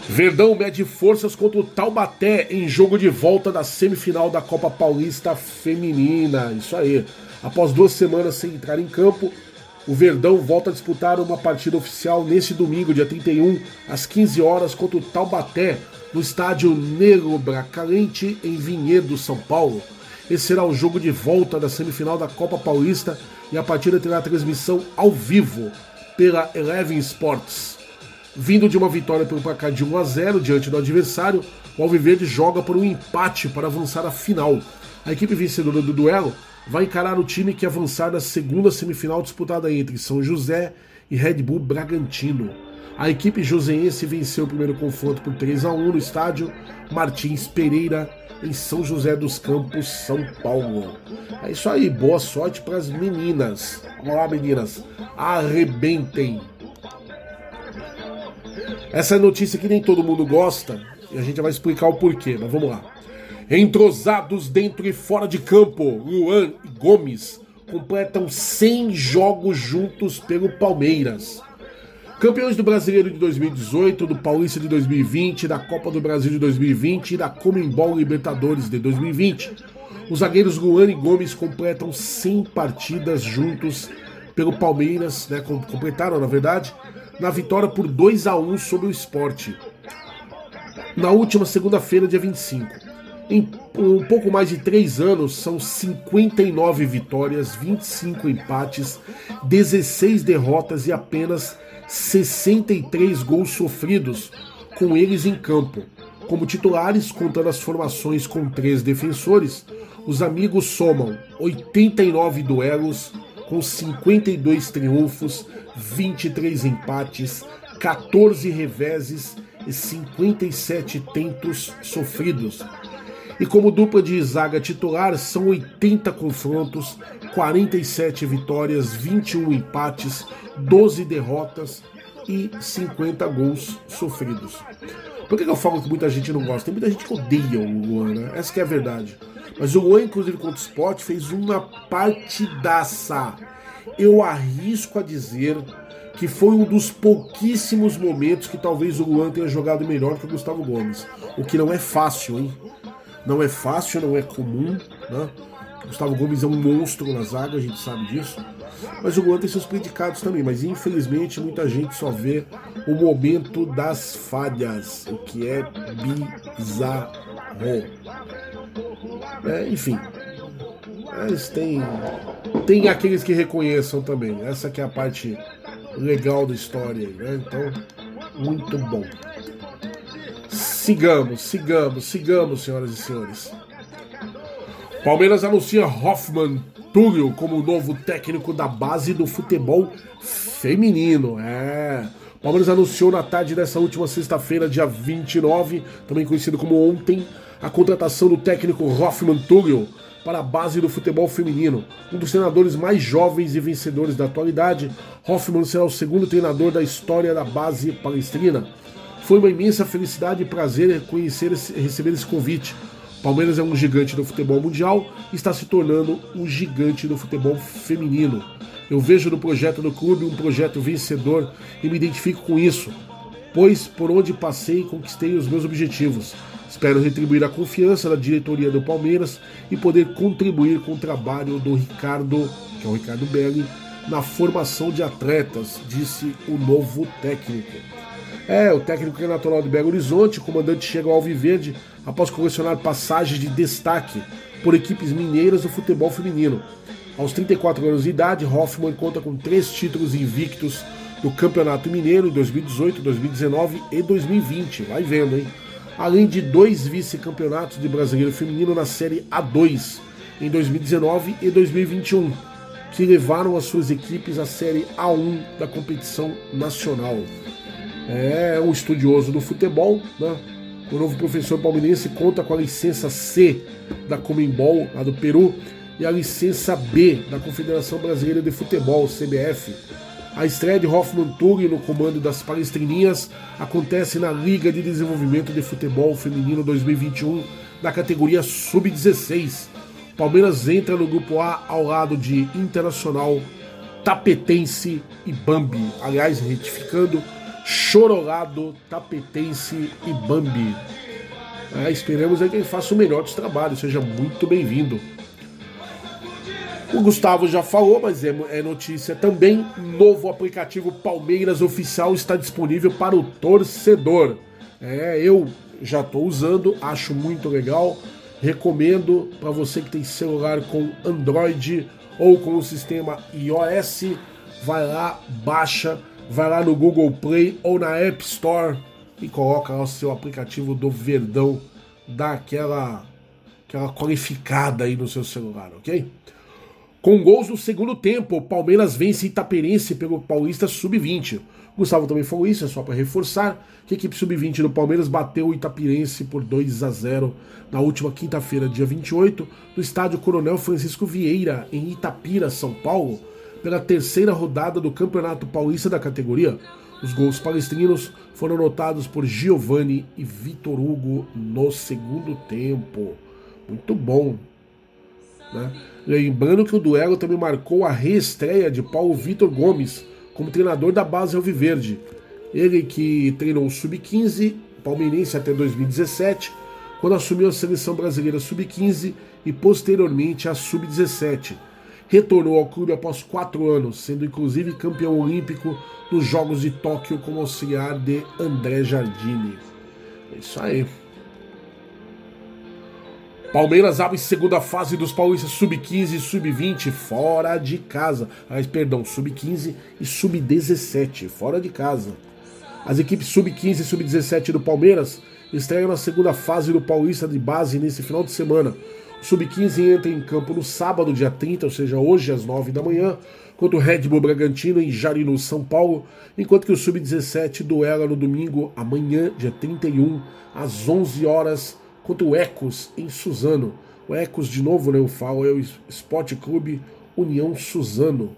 Speaker 2: Verdão mede forças contra o Taubaté em jogo de volta da semifinal da Copa Paulista Feminina. Isso aí. Após duas semanas sem entrar em campo, O Verdão volta a disputar uma partida oficial neste domingo, dia 31, às 15 horas, contra o Taubaté, no estádio Negro Bracalente, em Vinhedo, São Paulo. Esse será o jogo de volta da semifinal da Copa Paulista e a partida terá transmissão ao vivo pela Eleven Sports. Vindo de uma vitória pelo placar de 1 a 0 diante do adversário, o Alviverde joga por um empate para avançar à final. A equipe vencedora do duelo vai encarar o time que avançar na segunda semifinal disputada entre São José e Red Bull Bragantino. A equipe joseense venceu o primeiro confronto por 3 a 1 no estádio Martins Pereira, em São José dos Campos, São Paulo. É isso aí, boa sorte para as meninas. Vamos lá, meninas, arrebentem. Essa é notícia que nem todo mundo gosta e a gente vai explicar o porquê, mas vamos lá. Entrosados dentro e fora de campo, Luan e Gomes completam 100 jogos juntos pelo Palmeiras. Campeões do Brasileiro de 2018, do Paulista de 2020, da Copa do Brasil de 2020 e da Comembol Libertadores de 2020. Os zagueiros Luan e Gomes completam 100 partidas juntos pelo Palmeiras, né, completaram na verdade, na vitória por 2 a 1 sobre o esporte. Na última segunda-feira, dia 25. Em um pouco mais de três anos, são 59 vitórias, 25 empates, 16 derrotas e apenas 63 gols sofridos, com eles em campo. Como titulares, contando as formações com três defensores, os amigos somam 89 duelos, com 52 triunfos, 23 empates, 14 reveses e 57 tentos sofridos e como dupla de zaga titular, são 80 confrontos, 47 vitórias, 21 empates, 12 derrotas e 50 gols sofridos. Por que, eu falo que muita gente não gosta? Tem muita gente que odeia o Luan, né? Essa é a verdade. Mas o Luan, inclusive contra o Sport, fez uma partidaça. Eu arrisco a dizer que foi um dos pouquíssimos momentos que talvez o Luan tenha jogado melhor que o Gustavo Gomes. O que não é fácil, hein? Não é fácil, não é comum. Né? Gustavo Gomes é um monstro na zaga, a gente sabe disso. Mas o Luan tem seus predicados também. Mas infelizmente muita gente só vê o momento das falhas, o que é bizarro. É, enfim. Mas tem, tem aqueles que reconheçam também. Essa que é a parte legal da história. Né? Então, muito bom. Sigamos, sigamos, sigamos, senhoras e senhores. Palmeiras anuncia Hoffman Túlio como novo técnico da base do futebol feminino. É. Palmeiras anunciou na tarde dessa última sexta-feira, dia 29, também conhecido como ontem, a contratação do técnico Hoffman Túlio para a base do futebol feminino. Um dos treinadores mais jovens e vencedores da atualidade, Hoffman será o segundo treinador da história da base palestrina. Foi uma imensa felicidade e prazer conhecer receber esse convite. Palmeiras é um gigante do futebol mundial e está se tornando um gigante do futebol feminino. Eu vejo no projeto do clube um projeto vencedor e me identifico com isso, pois por onde passei conquistei os meus objetivos. Espero retribuir a confiança da diretoria do Palmeiras e poder contribuir com o trabalho do Ricardo, que é o Ricardo Belli, na formação de atletas, disse o novo técnico. É, o técnico que é de Belo Horizonte, o comandante chega ao Alviverde após colecionar passagens de destaque por equipes mineiras do futebol feminino. Aos 34 anos de idade, Hoffman conta com três títulos invictos no Campeonato Mineiro em 2018, 2019 e 2020. Vai vendo, hein? Além de dois vice-campeonatos de brasileiro feminino na Série A2 em 2019 e 2021, que levaram as suas equipes à Série A1 da competição nacional é um estudioso do futebol, né? O novo professor palmeirense conta com a licença C da Comembol, lá do Peru, e a licença B da Confederação Brasileira de Futebol, CBF. A estreia de Hoffman Turi no comando das Palestrininhas acontece na Liga de Desenvolvimento de Futebol Feminino 2021, da categoria Sub-16. Palmeiras entra no grupo A ao lado de Internacional, Tapetense e Bambi. Aliás, retificando, Chorolado, Tapetense e Bambi. É, esperamos é que ele faça o melhor dos trabalhos, seja muito bem-vindo. O Gustavo já falou, mas é, é notícia também. Novo aplicativo Palmeiras Oficial está disponível para o torcedor. É, eu já estou usando, acho muito legal. Recomendo para você que tem celular com Android ou com o sistema iOS, vai lá, baixa, vai lá no Google Play ou na App Store e coloca lá o seu aplicativo do Verdão, dá aquela, aquela qualificada aí no seu celular, ok? Com gols no segundo tempo, o Palmeiras vence Itaperense pelo Paulista Sub-20. Gustavo também falou isso, é só para reforçar que a equipe Sub-20 do Palmeiras bateu o Itapirense por 2 a 0 na última quinta-feira, dia 28, no estádio Coronel Francisco Vieira, em Itapira, São Paulo, pela terceira rodada do Campeonato Paulista da categoria. Os gols palestrinos foram anotados por Giovanni e Vitor Hugo no segundo tempo. Muito bom. Né? Lembrando que o duelo também marcou a reestreia de Paulo Vitor Gomes como treinador da base Alviverde. Ele que treinou o Sub-15 palmeirense até 2017, quando assumiu a seleção brasileira Sub-15 e posteriormente a Sub-17. Retornou ao clube após quatro anos, sendo inclusive campeão olímpico nos Jogos de Tóquio como auxiliar de André Jardine. É isso aí. Palmeiras abre segunda fase dos Paulistas Sub-15 e Sub-20 fora de casa. Ah, perdão, Sub-15 e Sub-17 fora de casa. As equipes Sub-15 e Sub-17 do Palmeiras estreiam na segunda fase do Paulista de base nesse final de semana. O Sub-15 entra em campo no sábado, dia 30, ou seja, hoje às 9 da manhã, contra o Red Bull Bragantino em Jarinu, São Paulo, enquanto que o Sub-17 duela no domingo, amanhã, dia 31, às 11 horas contra o Ecos em Suzano. O Ecos, de novo, né, eu falo, é o Esporte Clube União Suzano.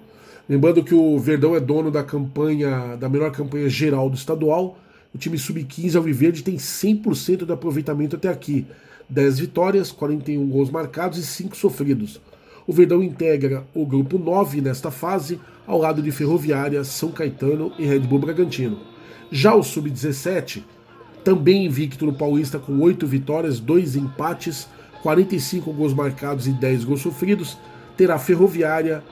Speaker 2: Lembrando que o Verdão é dono da campanha, da melhor campanha geral do estadual. O time sub-15 Alviverde tem 100% de aproveitamento até aqui. 10 vitórias, 41 gols marcados e 5 sofridos. O Verdão integra o grupo 9 nesta fase, ao lado de Ferroviária, São Caetano e Red Bull Bragantino. Já o sub-17 também invicto no Paulista com 8 vitórias, 2 empates, 45 gols marcados e 10 gols sofridos, terá Ferroviária,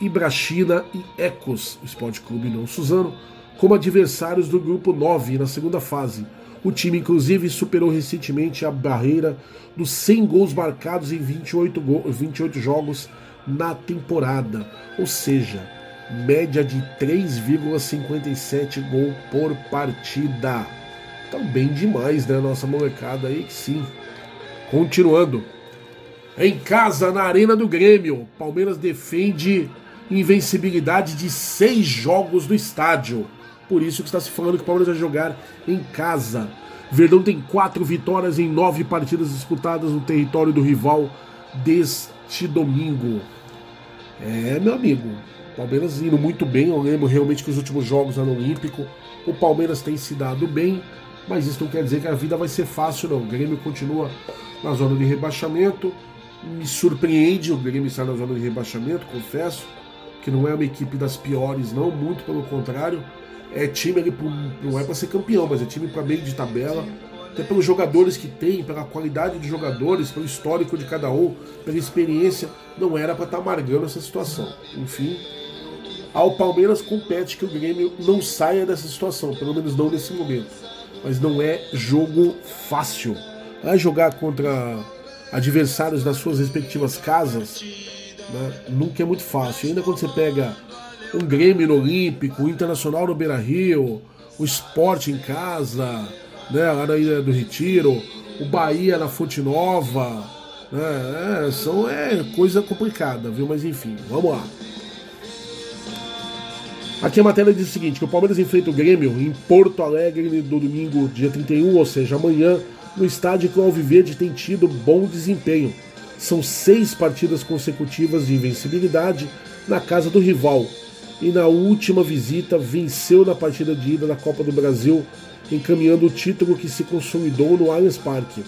Speaker 2: Ibrachina e Ecos, Esporte Clube não Suzano, como adversários do grupo 9 na segunda fase. O time, inclusive, superou recentemente a barreira dos 100 gols marcados em 28, go 28 jogos na temporada, ou seja, média de 3,57 gol por partida. Tá bem demais, né? Nossa molecada aí que sim. Continuando. Em casa, na Arena do Grêmio, Palmeiras defende invencibilidade de seis jogos do estádio. Por isso que está se falando que o Palmeiras vai jogar em casa. Verdão tem quatro vitórias em nove partidas disputadas no território do rival deste domingo. É, meu amigo, Palmeiras indo muito bem. Eu lembro realmente que os últimos jogos no Olímpico, o Palmeiras tem se dado bem mas isso não quer dizer que a vida vai ser fácil, não. O Grêmio continua na zona de rebaixamento. Me surpreende o Grêmio estar na zona de rebaixamento, confesso, que não é uma equipe das piores, não, muito pelo contrário. É time ali, pro, não é para ser campeão, mas é time para meio de tabela. Até pelos jogadores que tem, pela qualidade de jogadores, pelo histórico de cada um, pela experiência, não era para estar tá amargando essa situação. Enfim, ao Palmeiras compete que o Grêmio não saia dessa situação, pelo menos não nesse momento mas não é jogo fácil. É jogar contra adversários das suas respectivas casas né, nunca é muito fácil. Ainda quando você pega um Grêmio no Olímpico, o Internacional no Beira Rio, o Esporte em casa, né, lá na Ilha do Retiro, o Bahia na Fonte Nova. Né, é, são, é coisa complicada, viu? Mas enfim, vamos lá. Aqui a matéria diz o seguinte: que o Palmeiras enfrenta o Grêmio em Porto Alegre no domingo, dia 31, ou seja, amanhã, no estádio que o Alviverde tem tido bom desempenho. São seis partidas consecutivas de invencibilidade na casa do rival. E na última visita venceu na partida de ida da Copa do Brasil, encaminhando o título que se consolidou no Allianz Parque.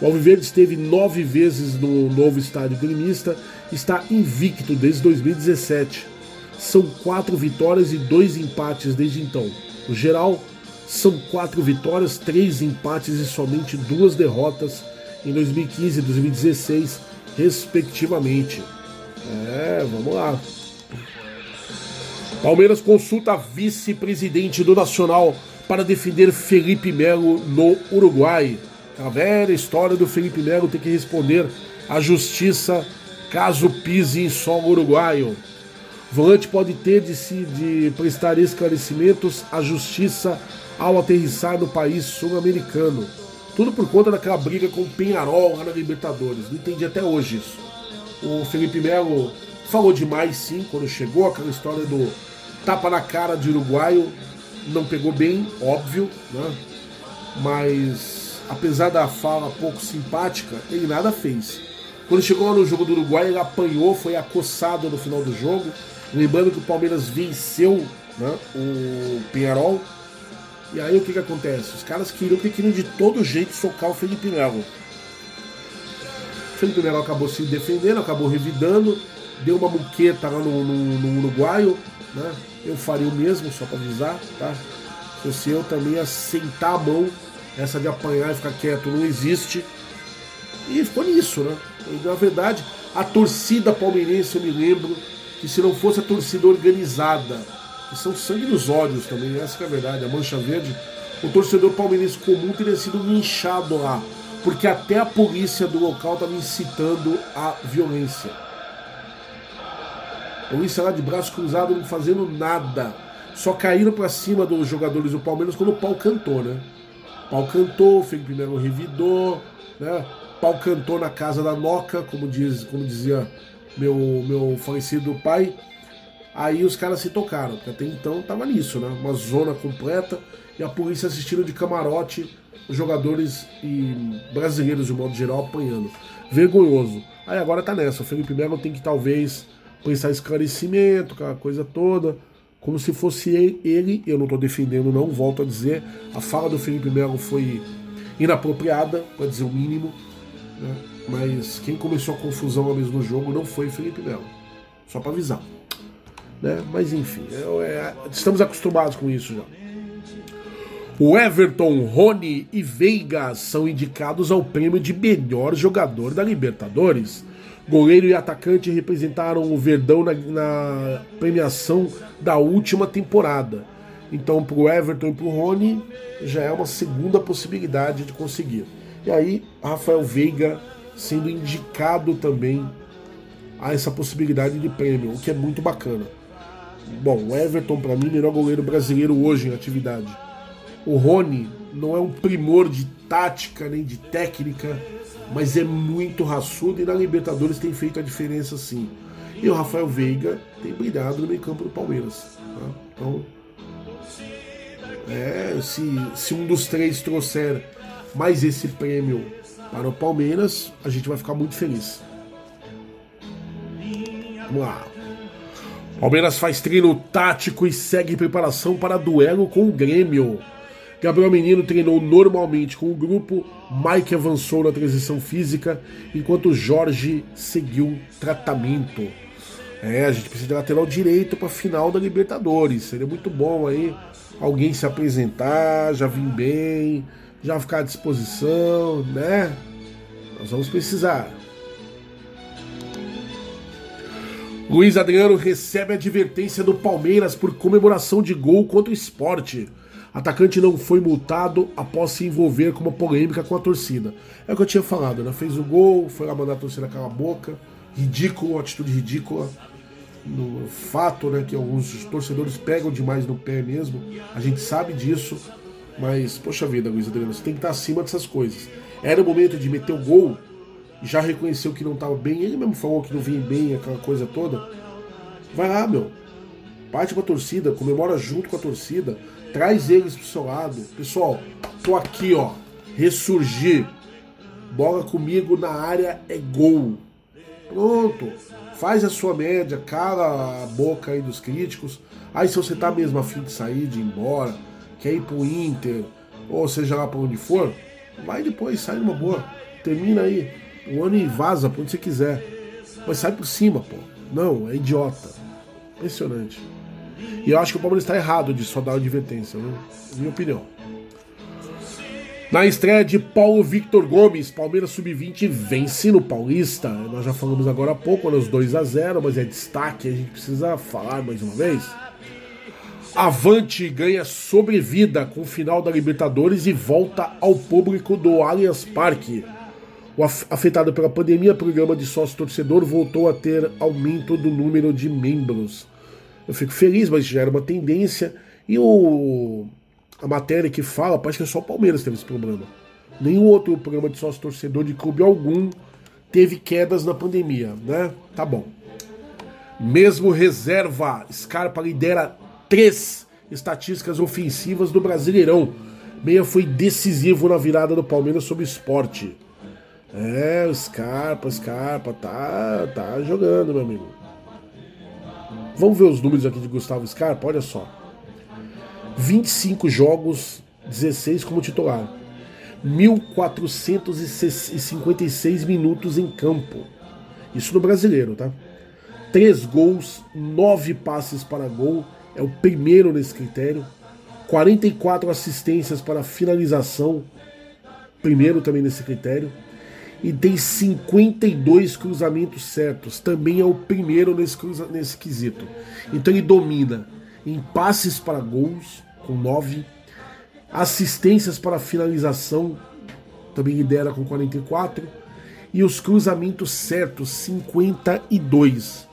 Speaker 2: O Alviverde esteve nove vezes no novo estádio gremista, está invicto desde 2017 são quatro vitórias e dois empates desde então. No geral, são quatro vitórias, três empates e somente duas derrotas em 2015 e 2016, respectivamente. É, vamos lá. Palmeiras consulta vice-presidente do Nacional para defender Felipe Melo no Uruguai. A velha história do Felipe Melo ter que responder à justiça caso pise em solo uruguaio. Volante pode ter de, se, de prestar esclarecimentos à justiça ao aterrissar no país sul-americano. Tudo por conta daquela briga com o Penharol lá na Libertadores. Não entendi até hoje isso. O Felipe Melo falou demais sim quando chegou, aquela história do tapa na cara de uruguaio. Não pegou bem, óbvio, né? Mas apesar da fala pouco simpática, ele nada fez. Quando chegou no jogo do Uruguai, ele apanhou, foi acossado no final do jogo. Lembrando que o Palmeiras venceu né, o Penharol. E aí o que, que acontece? Os caras queriam que queriam de todo jeito socar o Felipe Melo. O Felipe Melo acabou se defendendo, acabou revidando, deu uma muqueta lá no, no, no uruguaio. Né? Eu faria o mesmo, só para avisar, tá? Se fosse eu também ia sentar a mão, essa de apanhar e ficar quieto não existe. E ficou nisso, né? Na verdade, a torcida palmeirense, eu me lembro, que se não fosse a torcida organizada, que são sangue nos olhos também, essa é a verdade, a Mancha Verde, o torcedor palmeirense comum teria sido linchado lá, porque até a polícia do local estava incitando a violência. A polícia lá de braço cruzado não fazendo nada, só caíram para cima dos jogadores do Palmeiras quando o pau cantou, né? O pau cantou, o Felipe Melo revidou, né? O pau cantou na casa da Noca, como, diz, como dizia meu, meu falecido pai. Aí os caras se tocaram, porque até então tava nisso, né? Uma zona completa e a polícia assistindo de camarote os jogadores e brasileiros de modo geral apanhando. Vergonhoso. Aí agora tá nessa. O Felipe Melo tem que talvez pensar esclarecimento, aquela coisa toda. Como se fosse ele, eu não tô defendendo, não, volto a dizer. A fala do Felipe Melo foi inapropriada, para dizer o mínimo. Né? Mas quem começou a confusão mesmo no jogo não foi Felipe Melo. Só para avisar. Né? Mas enfim, é, é, estamos acostumados com isso já. O Everton, Rony e Veiga são indicados ao prêmio de melhor jogador da Libertadores. Goleiro e atacante representaram o Verdão na, na premiação da última temporada. Então, para o Everton e para o Rony, já é uma segunda possibilidade de conseguir. E aí, Rafael Veiga sendo indicado também a essa possibilidade de prêmio, o que é muito bacana. Bom, o Everton, para mim, melhor goleiro brasileiro hoje em atividade. O Rony não é um primor de tática nem de técnica, mas é muito raçudo e na Libertadores tem feito a diferença sim. E o Rafael Veiga tem brilhado no meio campo do Palmeiras. Tá? Então, é, se, se um dos três trouxer mais esse prêmio para o Palmeiras, a gente vai ficar muito feliz. Vamos lá. Palmeiras faz treino tático e segue preparação para duelo com o Grêmio. Gabriel Menino treinou normalmente com o grupo, Mike avançou na transição física, enquanto Jorge seguiu tratamento. É, a gente precisa de lateral direito para a final da Libertadores. Seria muito bom aí alguém se apresentar, já vir bem, já ficar à disposição, né? Nós vamos precisar. Luiz Adriano recebe advertência do Palmeiras por comemoração de gol contra o esporte. Atacante não foi multado após se envolver com uma polêmica com a torcida. É o que eu tinha falado, né? Fez o gol, foi lá mandar a torcida calar a boca. Ridículo, atitude ridícula. No fato, né, que alguns torcedores pegam demais no pé mesmo. A gente sabe disso. Mas, poxa vida, Luiz Adriano, você tem que estar acima dessas coisas. Era o momento de meter o gol, já reconheceu que não estava bem, ele mesmo falou que não vinha bem, aquela coisa toda. Vai lá, meu. Parte com a torcida, comemora junto com a torcida, traz eles pro seu lado. Pessoal, tô aqui, ó. Ressurgir. Bola comigo na área é gol. Pronto. Faz a sua média, cala a boca aí dos críticos. Aí se você tá mesmo afim de sair, de ir embora, quer ir pro Inter, ou seja lá pra onde for, vai depois, sai numa boa. Termina aí o ano e vaza pra onde você quiser. Mas sai por cima, pô. Não, é idiota. Impressionante. E eu acho que o Palmeiras está errado de só dar advertência, né? minha opinião. Na estreia de Paulo Victor Gomes, Palmeiras Sub-20 vence no Paulista. Nós já falamos agora há pouco, nos 2 a 0 mas é destaque, a gente precisa falar mais uma vez. Avante ganha sobrevida com o final da Libertadores e volta ao público do Allianz Parque. O afetado pela pandemia, o programa de sócio-torcedor voltou a ter aumento do número de membros. Eu fico feliz, mas já era uma tendência. E o a matéria que fala, parece que é só o Palmeiras teve esse problema. Nenhum outro programa de sócio torcedor de clube algum teve quedas na pandemia, né? Tá bom. Mesmo reserva, Scarpa lidera três estatísticas ofensivas do Brasileirão. Meia foi decisivo na virada do Palmeiras sobre o esporte. É, o Scarpa, Scarpa, tá, tá jogando, meu amigo. Vamos ver os números aqui de Gustavo Scarpa, olha só. 25 jogos, 16 como titular. 1.456 minutos em campo. Isso no brasileiro, tá? 3 gols, 9 passes para gol, é o primeiro nesse critério. 44 assistências para finalização, primeiro também nesse critério. E tem 52 cruzamentos certos, também é o primeiro nesse, nesse quesito. Então ele domina em passes para gols, com 9. Assistências para finalização, também lidera com 44. E os cruzamentos certos, 52.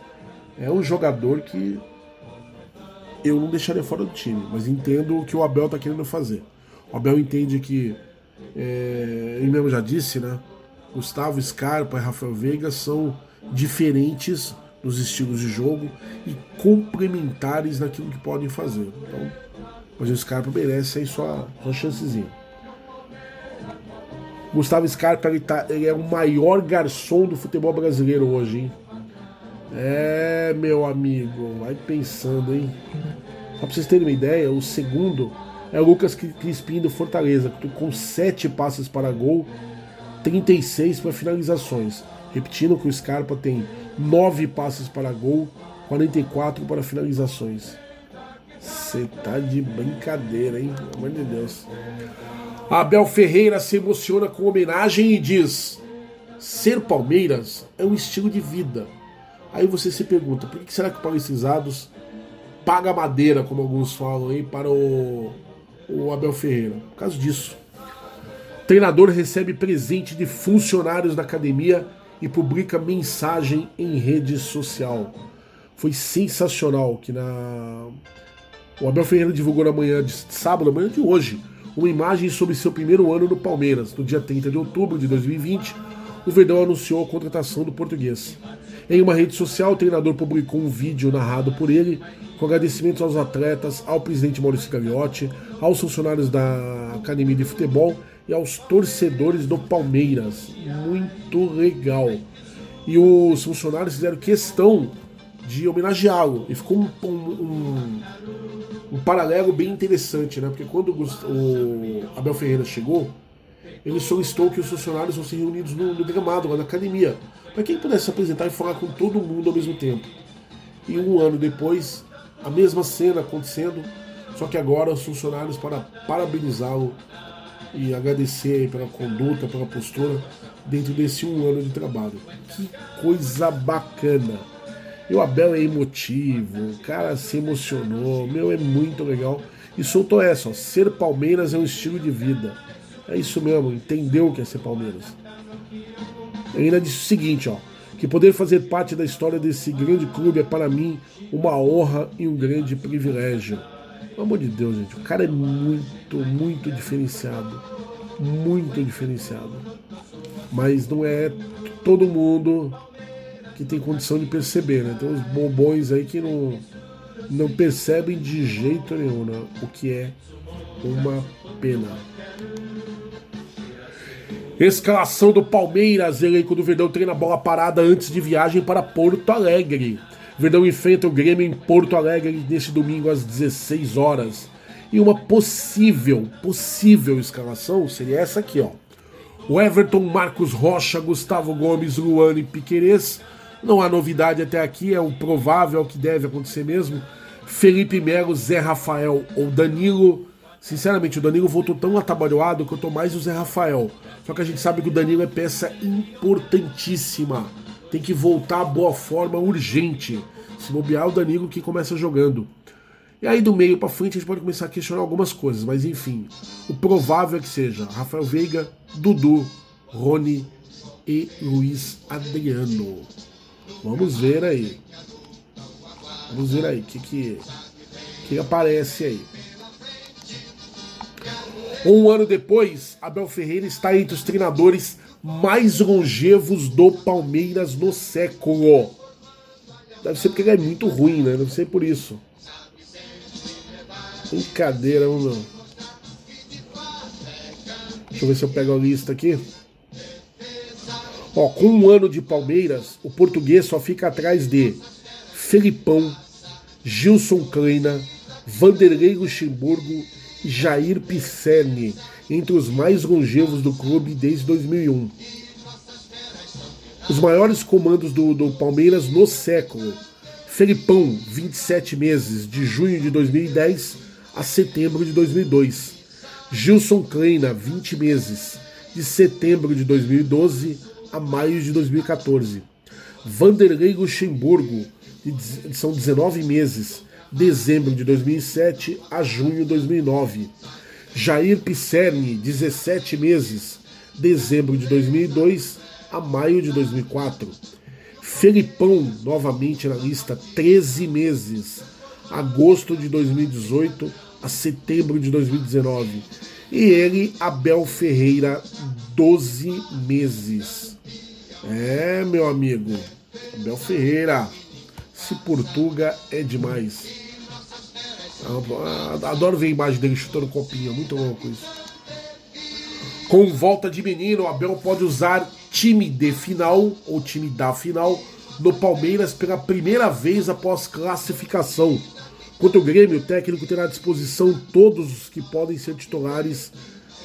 Speaker 2: É um jogador que eu não deixaria fora do time, mas entendo o que o Abel está querendo fazer. O Abel entende que, é, ele mesmo já disse, né? Gustavo Scarpa e Rafael Veiga são diferentes nos estilos de jogo e complementares naquilo que podem fazer. Então, mas o Scarpa merece aí sua, sua chancezinha. Gustavo Scarpa ele, tá, ele é o maior garçom do futebol brasileiro hoje, hein? É, meu amigo, vai pensando, hein? Só pra vocês terem uma ideia, o segundo é o Lucas Crispim do Fortaleza, com 7 passes para gol, 36 para finalizações. Repetindo que o Scarpa tem 9 passes para gol, 44 para finalizações. Você tá de brincadeira, hein? Pelo amor de Deus. Abel Ferreira se emociona com homenagem e diz: Ser Palmeiras é um estilo de vida. Aí você se pergunta: por que será que o Palestrizados paga madeira, como alguns falam aí, para o, o Abel Ferreira? Por causa disso. Treinador recebe presente de funcionários da academia e publica mensagem em rede social. Foi sensacional que na o Abel Ferreira divulgou na manhã de sábado, na manhã de hoje, uma imagem sobre seu primeiro ano no Palmeiras. No dia 30 de outubro de 2020, o Verdão anunciou a contratação do português. Em uma rede social, o treinador publicou um vídeo narrado por ele, com agradecimentos aos atletas, ao presidente Maurício Gagliotti, aos funcionários da Academia de Futebol e aos torcedores do Palmeiras. Muito legal. E os funcionários fizeram questão de homenageá-lo. E ficou um, um, um, paralelo bem interessante, né? Porque quando o Abel Ferreira chegou, ele solicitou que os funcionários fossem reunidos no, no gramado, lá na academia, para que ele pudesse se apresentar e falar com todo mundo ao mesmo tempo. E um ano depois, a mesma cena acontecendo, só que agora os funcionários, para parabenizá-lo e agradecer pela conduta, pela postura, dentro desse um ano de trabalho. Que coisa bacana! E o Abel é emotivo, o cara se emocionou, meu, é muito legal. E soltou essa, ó, ser Palmeiras é um estilo de vida. É isso mesmo, entendeu o que é ser Palmeiras. Ele ainda disse o seguinte, ó, que poder fazer parte da história desse grande clube é para mim uma honra e um grande privilégio. Pelo amor de Deus, gente, o cara é muito, muito diferenciado. Muito diferenciado. Mas não é todo mundo que tem condição de perceber, né? Tem uns bobões aí que não, não percebem de jeito nenhum, né? O que é uma pena. Escalação do Palmeiras, elenco do Verdão treina bola parada antes de viagem para Porto Alegre. Verdão enfrenta o Grêmio em Porto Alegre neste domingo às 16 horas. E uma possível, possível escalação seria essa aqui, ó. O Everton, Marcos Rocha, Gustavo Gomes, Luane Piquerez, não há novidade até aqui, é o provável, é o que deve acontecer mesmo. Felipe Melo, Zé Rafael ou Danilo, Sinceramente, o Danilo voltou tão atabalhoado que eu tô mais o Zé Rafael. Só que a gente sabe que o Danilo é peça importantíssima. Tem que voltar à boa forma urgente. Se bobear, o Danilo que começa jogando. E aí do meio para frente a gente pode começar a questionar algumas coisas, mas enfim, o provável é que seja Rafael Veiga, Dudu, Rony e Luiz Adriano. Vamos ver aí. Vamos ver aí o que, que, que aparece aí. Um ano depois, Abel Ferreira está entre os treinadores mais longevos do Palmeiras no século. Deve ser porque ele é muito ruim, né? Deve ser por isso. Brincadeira, meu. Deixa eu ver se eu pego a lista aqui. Ó, com um ano de Palmeiras, o português só fica atrás de Felipão, Gilson Kleina, Vanderlei Luxemburgo e Jair Pisserni, entre os mais longevos do clube desde 2001. Os maiores comandos do, do Palmeiras no século. Felipão, 27 meses, de junho de 2010 a setembro de 2002. Gilson Kleina, 20 meses, de setembro de 2012 a maio de 2014. Vanderlei Luxemburgo, são 19 meses, dezembro de 2007 a junho de 2009. Jair Pisserni, 17 meses, dezembro de 2002 a maio de 2004. Felipão, novamente na lista, 13 meses, agosto de 2018 a setembro de 2019. E ele, Abel Ferreira, 12 meses. É, meu amigo, Abel Ferreira, se Portuga é demais. Adoro ver a imagem dele chutando copinha, muito louco isso. Com volta de menino, Abel pode usar time de final ou time da final no Palmeiras pela primeira vez após classificação. Quanto ao Grêmio, o técnico terá à disposição todos os que podem ser titulares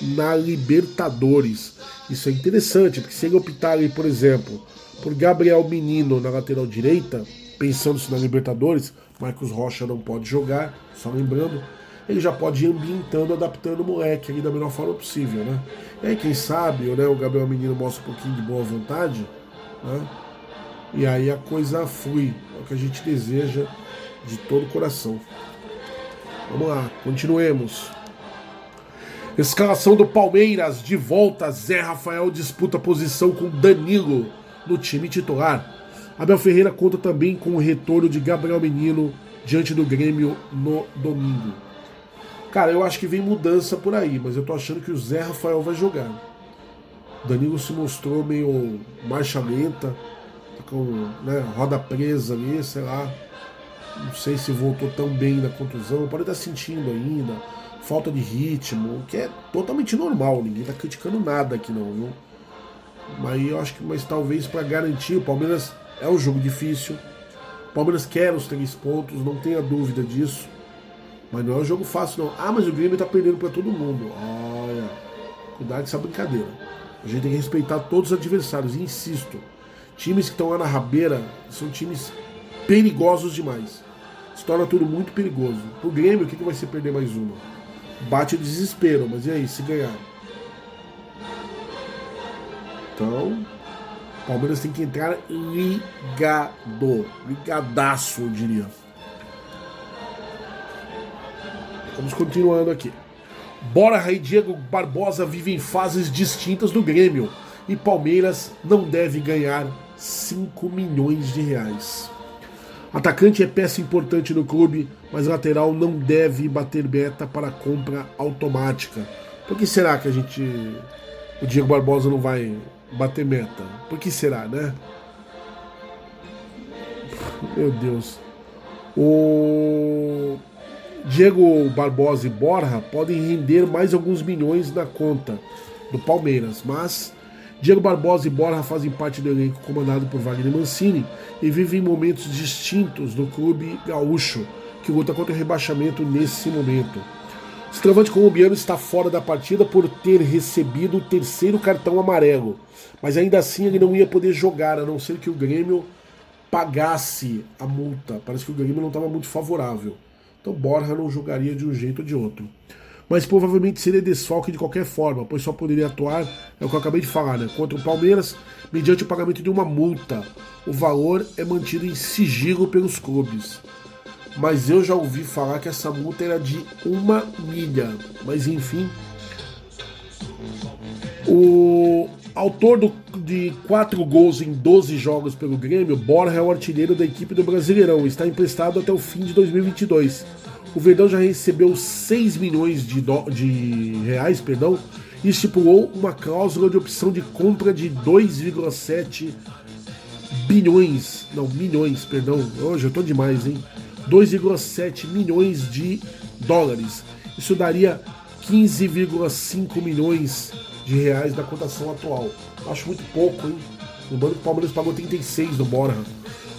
Speaker 2: na Libertadores. Isso é interessante, porque se ele optar por exemplo, por Gabriel Menino na lateral direita, pensando-se na Libertadores, Marcos Rocha não pode jogar, só lembrando, ele já pode ir ambientando, adaptando o moleque ali da melhor forma possível, né? E aí, quem sabe, né, o Gabriel Menino mostra um pouquinho de boa vontade, né? E aí a coisa flui, é o que a gente deseja de todo o coração. Vamos lá, continuemos. Escalação do Palmeiras, de volta, Zé Rafael disputa posição com Danilo no time titular. Abel Ferreira conta também com o retorno de Gabriel Menino diante do Grêmio no domingo. Cara, eu acho que vem mudança por aí, mas eu tô achando que o Zé Rafael vai jogar. Danilo se mostrou meio marcha lenta, tá com né, roda presa ali, sei lá. Não sei se voltou tão bem da contusão, pode estar sentindo ainda, falta de ritmo, que é totalmente normal, ninguém tá criticando nada aqui não, viu? Mas eu acho que mas talvez para garantir o Palmeiras é um jogo difícil. O Palmeiras quer os três pontos, não tenha dúvida disso. Mas não é um jogo fácil, não. Ah, mas o Grêmio tá perdendo para todo mundo. Olha, cuidado dessa brincadeira. A gente tem que respeitar todos os adversários. Insisto, times que estão lá na rabeira são times perigosos demais. Se torna tudo muito perigoso. Pro Grêmio, o que, que vai ser perder mais uma? Bate o desespero, mas e aí, se ganhar? Então, Palmeiras tem que entrar ligado. Ligadaço, eu diria. Vamos continuando aqui. Bora e Diego Barbosa vivem fases distintas do Grêmio. E Palmeiras não deve ganhar 5 milhões de reais. Atacante é peça importante no clube, mas lateral não deve bater meta para compra automática. Por que será que a gente. O Diego Barbosa não vai bater meta. Por que será, né? Meu Deus. O Diego Barbosa e Borja podem render mais alguns milhões na conta do Palmeiras, mas Diego Barbosa e Borja fazem parte do elenco comandado por Wagner Mancini e vivem momentos distintos do clube gaúcho, que luta contra o rebaixamento nesse momento. O centroavante colombiano está fora da partida por ter recebido o terceiro cartão amarelo mas ainda assim ele não ia poder jogar, a não ser que o Grêmio pagasse a multa. Parece que o Grêmio não estava muito favorável. Então Borja não jogaria de um jeito ou de outro. mas provavelmente seria desfalque de qualquer forma, pois só poderia atuar, é o que eu acabei de falar, né, contra o Palmeiras, mediante o pagamento de uma multa. O valor é mantido em sigilo pelos clubes. Mas eu já ouvi falar que essa multa era de uma milha. Mas enfim. O autor do, de quatro gols em 12 jogos pelo Grêmio, Borja é o artilheiro da equipe do Brasileirão. Está emprestado até o fim de 2022 o Verdão já recebeu 6 milhões de, do, de reais perdão, e estipulou uma cláusula de opção de compra de 2,7 bilhões, não, milhões, perdão, hoje eu tô demais, hein? 2,7 milhões de dólares. Isso daria 15,5 milhões de reais da cotação atual. Acho muito pouco, hein? Lembrando que o Palmeiras pagou 36 do Borja.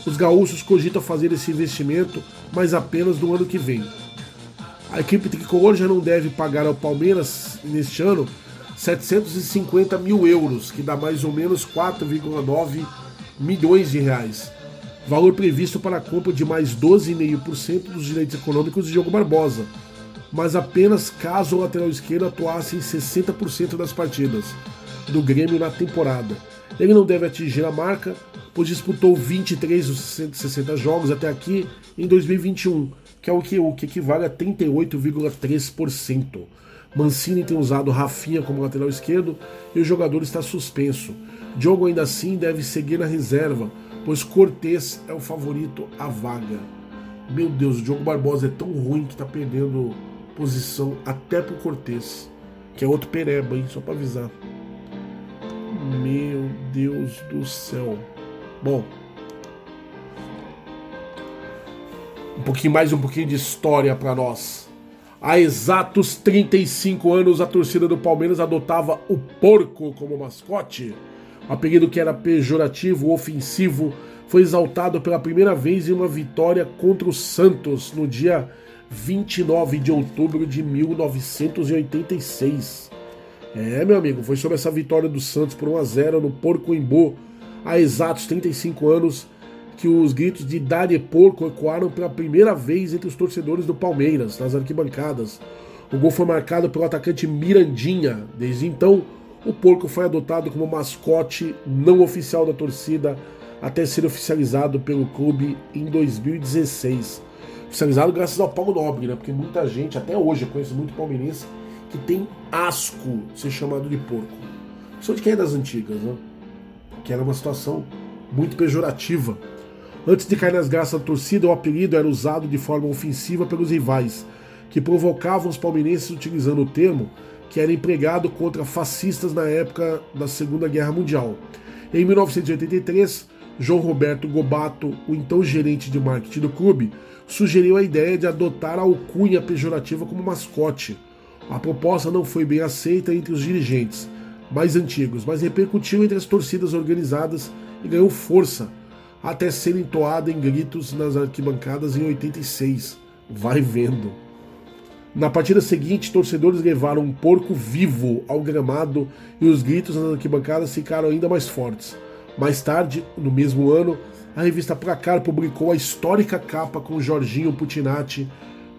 Speaker 2: Os gaúchos cogitam fazer esse investimento, mas apenas no ano que vem. A equipe tricolor já não deve pagar ao Palmeiras neste ano 750 mil euros, que dá mais ou menos 4,9 milhões de reais. Valor previsto para a compra de mais 12,5% dos direitos econômicos de Diogo Barbosa, mas apenas caso o lateral esquerdo atuasse em 60% das partidas do Grêmio na temporada. Ele não deve atingir a marca, pois disputou 23 dos 60 jogos até aqui em 2021, que é o que, o que equivale a 38,3%. Mancini tem usado Rafinha como lateral esquerdo e o jogador está suspenso. Diogo ainda assim deve seguir na reserva, pois Cortes é o favorito à vaga. Meu Deus, o Diogo Barbosa é tão ruim que está perdendo posição até pro Cortes, que é outro pereba, hein? Só para avisar. Meu Deus do céu. Bom, um pouquinho mais um pouquinho de história para nós. Há exatos 35 anos, a torcida do Palmeiras adotava o porco como mascote. Apelido que era pejorativo, ofensivo, foi exaltado pela primeira vez em uma vitória contra o Santos no dia 29 de outubro de 1986. É, meu amigo, foi sobre essa vitória do Santos por 1 a 0 no Porco Embu, há exatos 35 anos, que os gritos de Dade Porco ecoaram pela primeira vez entre os torcedores do Palmeiras, nas arquibancadas. O gol foi marcado pelo atacante Mirandinha. Desde então, o porco foi adotado como mascote não oficial da torcida até ser oficializado pelo clube em 2016. Oficializado graças ao Paulo Nobre, né? Porque muita gente, até hoje, eu conheço muito palmeirense, que tem asco ser chamado de porco. Só de quem é das antigas, né? Que era uma situação muito pejorativa. Antes de cair nas graças da torcida, o apelido era usado de forma ofensiva pelos rivais, que provocavam os palmeirenses utilizando o termo que era empregado contra fascistas na época da Segunda Guerra Mundial. Em 1983, João Roberto Gobato, o então gerente de marketing do clube, sugeriu a ideia de adotar a alcunha pejorativa como mascote, a proposta não foi bem aceita entre os dirigentes mais antigos, mas repercutiu entre as torcidas organizadas e ganhou força até ser entoada em gritos nas arquibancadas em 86. Vai vendo. Na partida seguinte, torcedores levaram um porco vivo ao gramado e os gritos nas arquibancadas ficaram ainda mais fortes. Mais tarde, no mesmo ano, a revista Placar publicou a histórica capa com Jorginho Putinati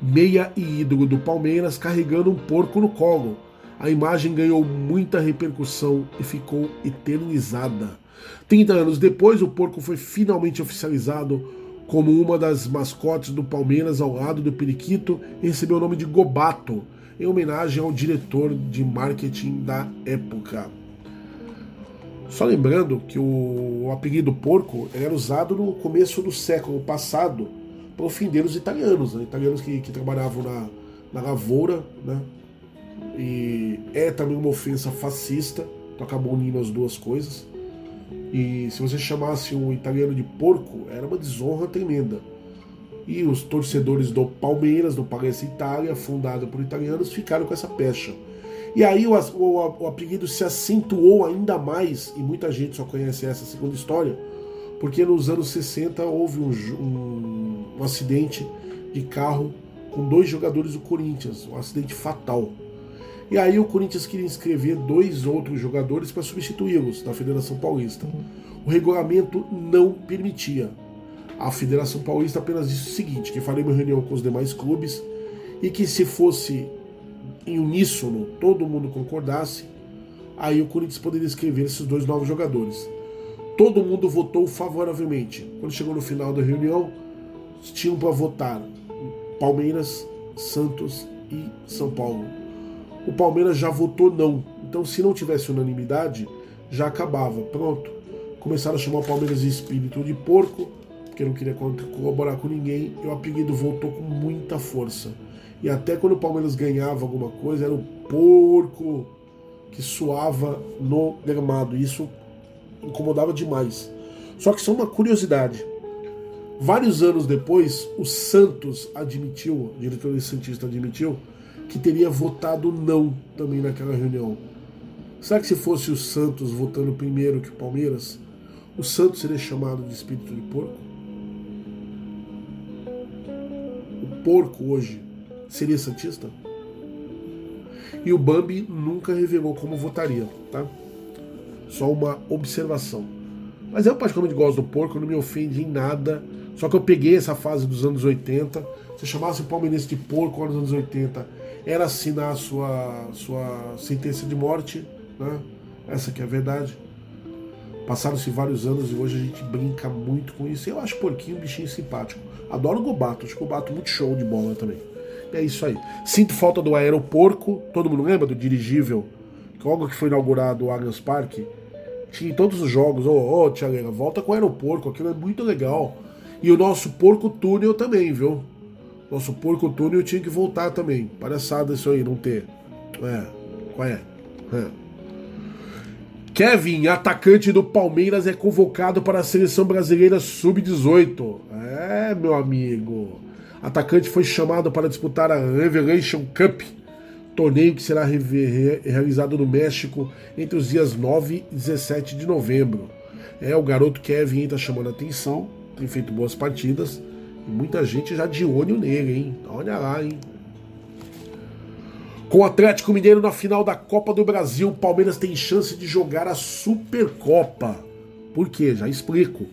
Speaker 2: meia e ídolo do Palmeiras carregando um porco no colo. A imagem ganhou muita repercussão e ficou eternizada. 30 anos depois, o porco foi finalmente oficializado como uma das mascotes do Palmeiras ao lado do Periquito recebeu o nome de Gobato, em homenagem ao diretor de marketing da época. Só lembrando que o apelido porco era usado no começo do século passado para ofender italianos, né? italianos que, que trabalhavam na, na lavoura, né? E é também uma ofensa fascista, então acabou unindo as duas coisas. E se você chamasse um italiano de porco, era uma desonra tremenda. E os torcedores do Palmeiras, do Palestra Itália, fundado por italianos, ficaram com essa pecha. E aí o, o, o apelido se acentuou ainda mais, e muita gente só conhece essa segunda história, porque nos anos 60 houve um, um, um acidente de carro com dois jogadores do Corinthians, um acidente fatal. E aí o Corinthians queria inscrever dois outros jogadores para substituí-los na Federação Paulista. O regulamento não permitia. A Federação Paulista apenas disse o seguinte, que uma reunião com os demais clubes e que se fosse em uníssono, todo mundo concordasse, aí o Corinthians poderia escrever esses dois novos jogadores. Todo mundo votou favoravelmente. Quando chegou no final da reunião, tinham para votar Palmeiras, Santos e São Paulo. O Palmeiras já votou não. Então, se não tivesse unanimidade, já acabava. Pronto. Começaram a chamar o Palmeiras de espírito de porco, porque não queria colaborar com ninguém. E o apelido voltou com muita força. E até quando o Palmeiras ganhava alguma coisa, era o porco que suava no gramado. Isso incomodava demais. Só que só uma curiosidade. Vários anos depois, o Santos admitiu, o diretor Santista admitiu, que teria votado não também naquela reunião. Será que se fosse o Santos votando primeiro que o Palmeiras, o Santos seria chamado de espírito de porco? O porco hoje seria Santista? E o Bambi nunca revelou como votaria, tá? Só uma observação. Mas eu particularmente gosto do porco, não me ofende em nada. Só que eu peguei essa fase dos anos 80. Se chamasse o palmeirense de porco nos anos 80, era assinar sua, sua sentença de morte. Né? Essa que é a verdade. Passaram-se vários anos e hoje a gente brinca muito com isso. Eu acho porquinho um bichinho simpático. Adoro o Gobato, acho o Gobato muito show de bola também. E é isso aí. Sinto falta do aeroporco. Todo mundo lembra do dirigível? Logo que foi inaugurado o Allianz Parque, tinha em todos os jogos. Ô, oh, oh, Tia volta com o aeroporco, aquilo é muito legal. E o nosso porco túnel também, viu? Nosso porco túnel tinha que voltar também. Palhaçada isso aí, não ter. É, qual é? é. Kevin, atacante do Palmeiras, é convocado para a seleção brasileira sub-18. É, meu amigo. Atacante foi chamado para disputar a Revelation Cup, torneio que será realizado no México entre os dias 9 e 17 de novembro. É, o garoto Kevin está chamando a atenção, tem feito boas partidas muita gente já de olho nele, hein? Olha lá, hein? Com o Atlético Mineiro na final da Copa do Brasil, o Palmeiras tem chance de jogar a Supercopa. Por quê? Já explico.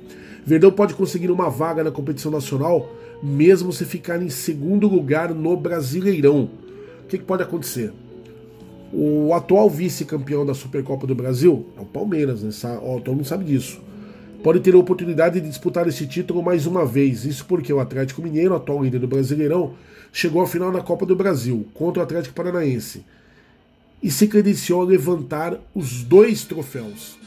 Speaker 2: Verdão pode conseguir uma vaga na competição nacional mesmo se ficar em segundo lugar no Brasileirão. O que, que pode acontecer? O atual vice-campeão da Supercopa do Brasil é o Palmeiras, né? todo mundo sabe disso. Pode ter a oportunidade de disputar esse título mais uma vez. Isso porque o Atlético Mineiro, atual líder do Brasileirão, chegou à final da Copa do Brasil contra o Atlético Paranaense e se credenciou a levantar os dois troféus.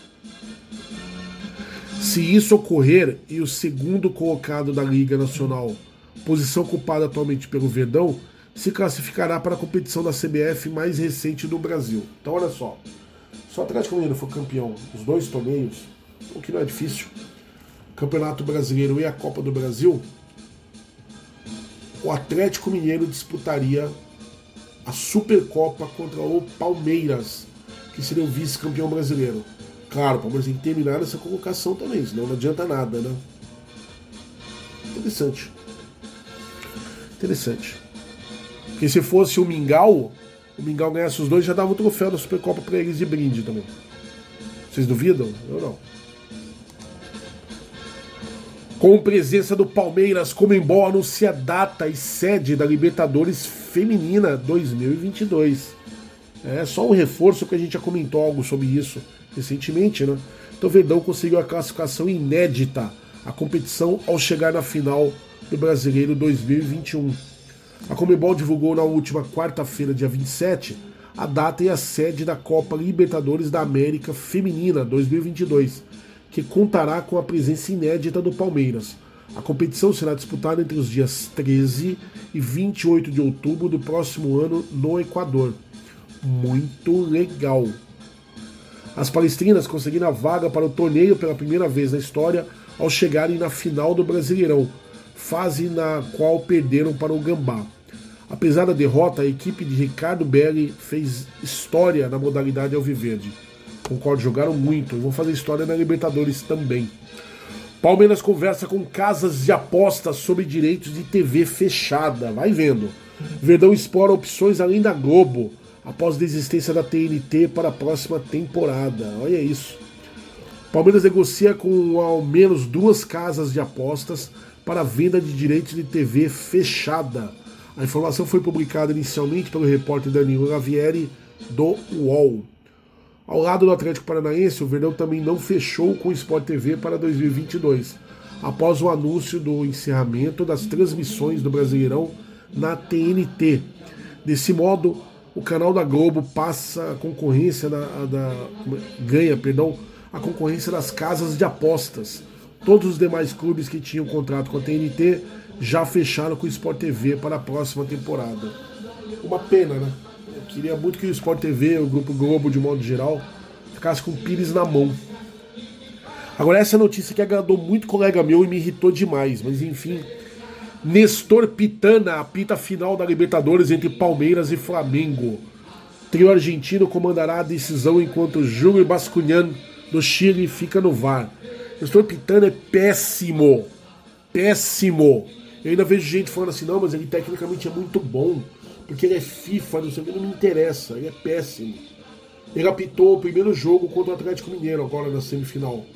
Speaker 2: Se isso ocorrer e o segundo colocado da Liga Nacional, posição ocupada atualmente pelo Verdão, se classificará para a competição da CBF mais recente do Brasil. Então olha só, se o Atlético Mineiro for campeão dos dois torneios, o que não é difícil, Campeonato Brasileiro e a Copa do Brasil, o Atlético Mineiro disputaria a Supercopa contra o Palmeiras, que seria o vice-campeão brasileiro. Claro, o Palmeiras tem que terminar essa colocação também, senão não adianta nada, né? Interessante. Interessante. Porque se fosse o Mingau, o Mingau ganhasse os dois, já dava o troféu da Supercopa para eles de brinde também. Vocês duvidam? Eu não. Com presença do Palmeiras, Comembol anuncia data e sede da Libertadores Feminina 2022. É só um reforço que a gente já comentou algo sobre isso recentemente, né? Então Verdão conseguiu a classificação inédita à competição ao chegar na final do Brasileiro 2021. A Comebol divulgou na última quarta-feira, dia 27, a data e a sede da Copa Libertadores da América Feminina 2022, que contará com a presença inédita do Palmeiras. A competição será disputada entre os dias 13 e 28 de outubro do próximo ano no Equador. Muito legal. As palestrinas conseguiram a vaga para o torneio pela primeira vez na história ao chegarem na final do Brasileirão, fase na qual perderam para o Gambá. Apesar da derrota, a equipe de Ricardo Belli fez história na modalidade alviverde. Concordo, jogaram muito vão fazer história na Libertadores também. Palmeiras conversa com casas de apostas sobre direitos de TV fechada. Vai vendo. Verdão explora opções além da Globo após desistência da TNT para a próxima temporada. Olha isso. Palmeiras negocia com ao menos duas casas de apostas para venda de direitos de TV fechada. A informação foi publicada inicialmente pelo repórter Danilo Lavieri do UOL. Ao lado do Atlético Paranaense, o Verdão também não fechou com o Sport TV para 2022, após o anúncio do encerramento das transmissões do Brasileirão na TNT. Desse modo, o canal da Globo passa a concorrência da, da, ganha, perdão, a concorrência das casas de apostas. Todos os demais clubes que tinham contrato com a TNT já fecharam com o Sport TV para a próxima temporada. Uma pena, né? Queria muito que o Sport TV, o Grupo Globo de modo geral, ficasse com o Pires na mão. Agora, essa notícia que agradou muito colega meu e me irritou demais, mas enfim. Nestor Pitana apita final da Libertadores entre Palmeiras e Flamengo. Trio argentino comandará a decisão enquanto Júlio Bascunhan do Chile fica no VAR. Nestor Pitana é péssimo. Péssimo. Eu ainda vejo gente falando assim, não, mas ele tecnicamente é muito bom, porque ele é FIFA, não sei o que, não me interessa, ele é péssimo. Ele apitou o primeiro jogo contra o Atlético Mineiro, agora na semifinal.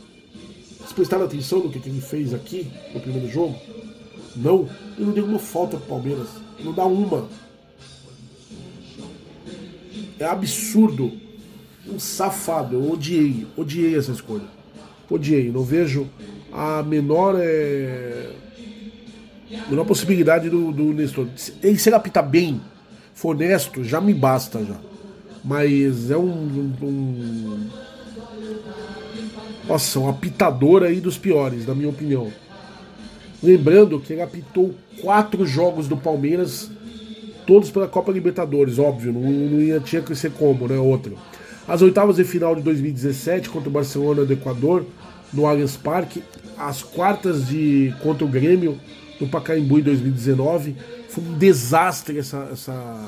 Speaker 2: Vocês prestaram atenção no que, ele fez aqui no primeiro jogo? Não, ele não deu uma falta pro Palmeiras. Não dá uma. É absurdo. Um safado. Eu odiei. Odiei essa escolha. Odiei. Não vejo a menor. É... Menor possibilidade do, do Nestor. Ele se ele apitar bem, for honesto, já me basta já. Mas é um, um. Nossa, um apitador aí dos piores, na minha opinião. Lembrando que ele apitou quatro jogos do Palmeiras, todos pela Copa Libertadores, óbvio, não, não ia, tinha que ser como, né? Outro. As oitavas de final de 2017 contra o Barcelona do Equador, no Allianz Parque, as quartas de contra o Grêmio no Pacaembu em 2019. Foi um desastre essa, essa,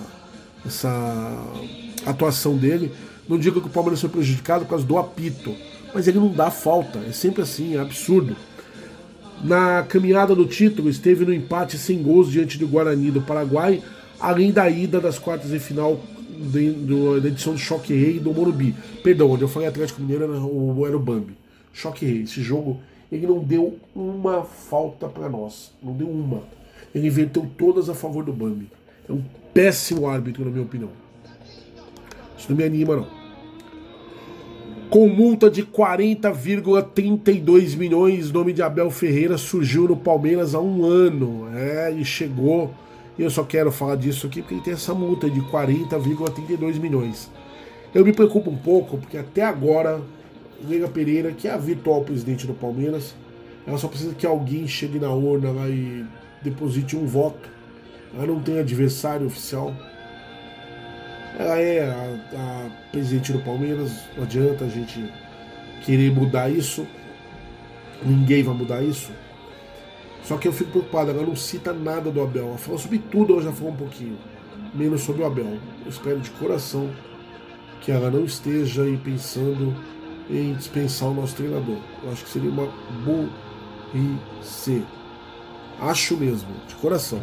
Speaker 2: essa atuação dele. Não digo que o Palmeiras foi prejudicado por causa do apito, mas ele não dá falta, é sempre assim, é absurdo. Na caminhada do título, esteve no empate sem gols diante do Guarani do Paraguai, além da ida das quartas de final de, do, da edição do Choque Rei do Morumbi. Perdão, onde eu falei Atlético Mineiro era o, era o Bambi. Choque Rei. Esse jogo, ele não deu uma falta para nós. Não deu uma. Ele inverteu todas a favor do Bambi. É um péssimo árbitro, na minha opinião. Isso não me anima, não com multa de 40,32 milhões. Nome de Abel Ferreira surgiu no Palmeiras há um ano. É, e chegou. E eu só quero falar disso aqui porque ele tem essa multa de 40,32 milhões. Eu me preocupo um pouco porque até agora, Leila Pereira, que é a virtual presidente do Palmeiras, ela só precisa que alguém chegue na urna lá e deposite um voto. Ela não tem adversário oficial. Ela é a, a presidente do Palmeiras, não adianta a gente querer mudar isso. Ninguém vai mudar isso. Só que eu fico preocupado, ela não cita nada do Abel. Ela falou sobre tudo, ela já falou um pouquinho. Menos sobre o Abel. Eu espero de coração que ela não esteja aí pensando em dispensar o nosso treinador. Eu acho que seria uma burrice. Acho mesmo, de coração.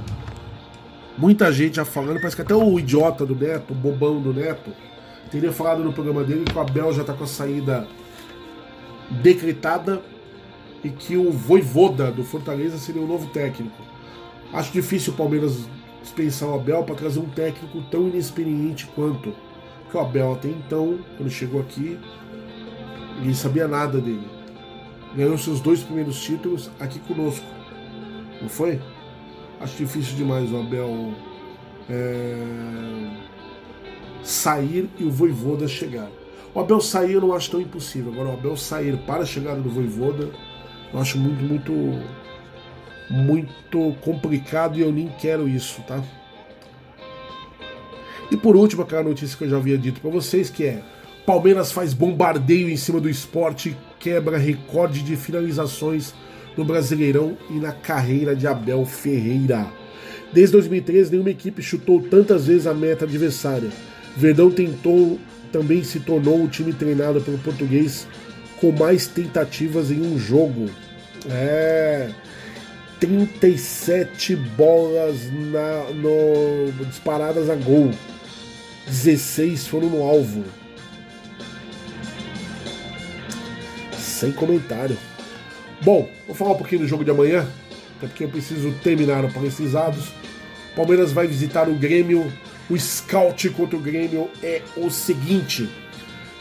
Speaker 2: Muita gente já falando, parece que até o idiota do Neto, o bobão do Neto, teria falado no programa dele que o Abel já está com a saída decretada e que o Voivoda do Fortaleza seria o novo técnico. Acho difícil o Palmeiras dispensar o Abel para trazer um técnico tão inexperiente quanto. que o Abel até então, quando chegou aqui, ninguém sabia nada dele. Ganhou seus dois primeiros títulos aqui conosco. Não foi? Acho difícil demais o Abel é, sair e o Voivoda chegar. O Abel sair eu não acho tão impossível. Agora, o Abel sair para a chegada do Voivoda, eu acho muito, muito, muito complicado e eu nem quero isso, tá? E por último, aquela notícia que eu já havia dito para vocês, que é Palmeiras faz bombardeio em cima do esporte quebra recorde de finalizações no Brasileirão e na carreira de Abel Ferreira. Desde 2013, nenhuma equipe chutou tantas vezes a meta adversária. Verdão tentou, também se tornou o time treinado pelo português com mais tentativas em um jogo. É. 37 bolas na, no, disparadas a gol. 16 foram no alvo. Sem comentário. Bom, vou falar um pouquinho do jogo de amanhã, até porque eu preciso terminar o Palestrizados. Palmeiras vai visitar o Grêmio. O scout contra o Grêmio é o seguinte: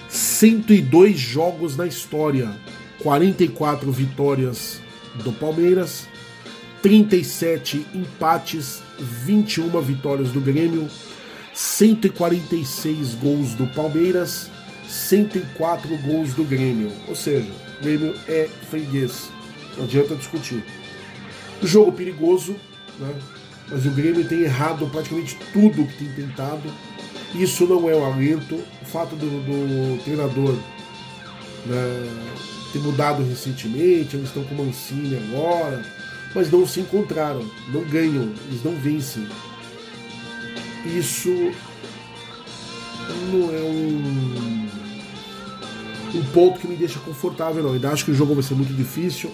Speaker 2: 102 jogos na história, 44 vitórias do Palmeiras, 37 empates, 21 vitórias do Grêmio, 146 gols do Palmeiras, 104 gols do Grêmio. Ou seja, o Grêmio é freguês. Adianta discutir. Jogo perigoso, né? mas o Grêmio tem errado praticamente tudo que tem tentado. Isso não é um alento. O fato do, do treinador né, ter mudado recentemente, eles estão com Mancini agora, mas não se encontraram, não ganham, eles não vencem. Isso não é um, um ponto que me deixa confortável, não. Ainda acho que o jogo vai ser muito difícil,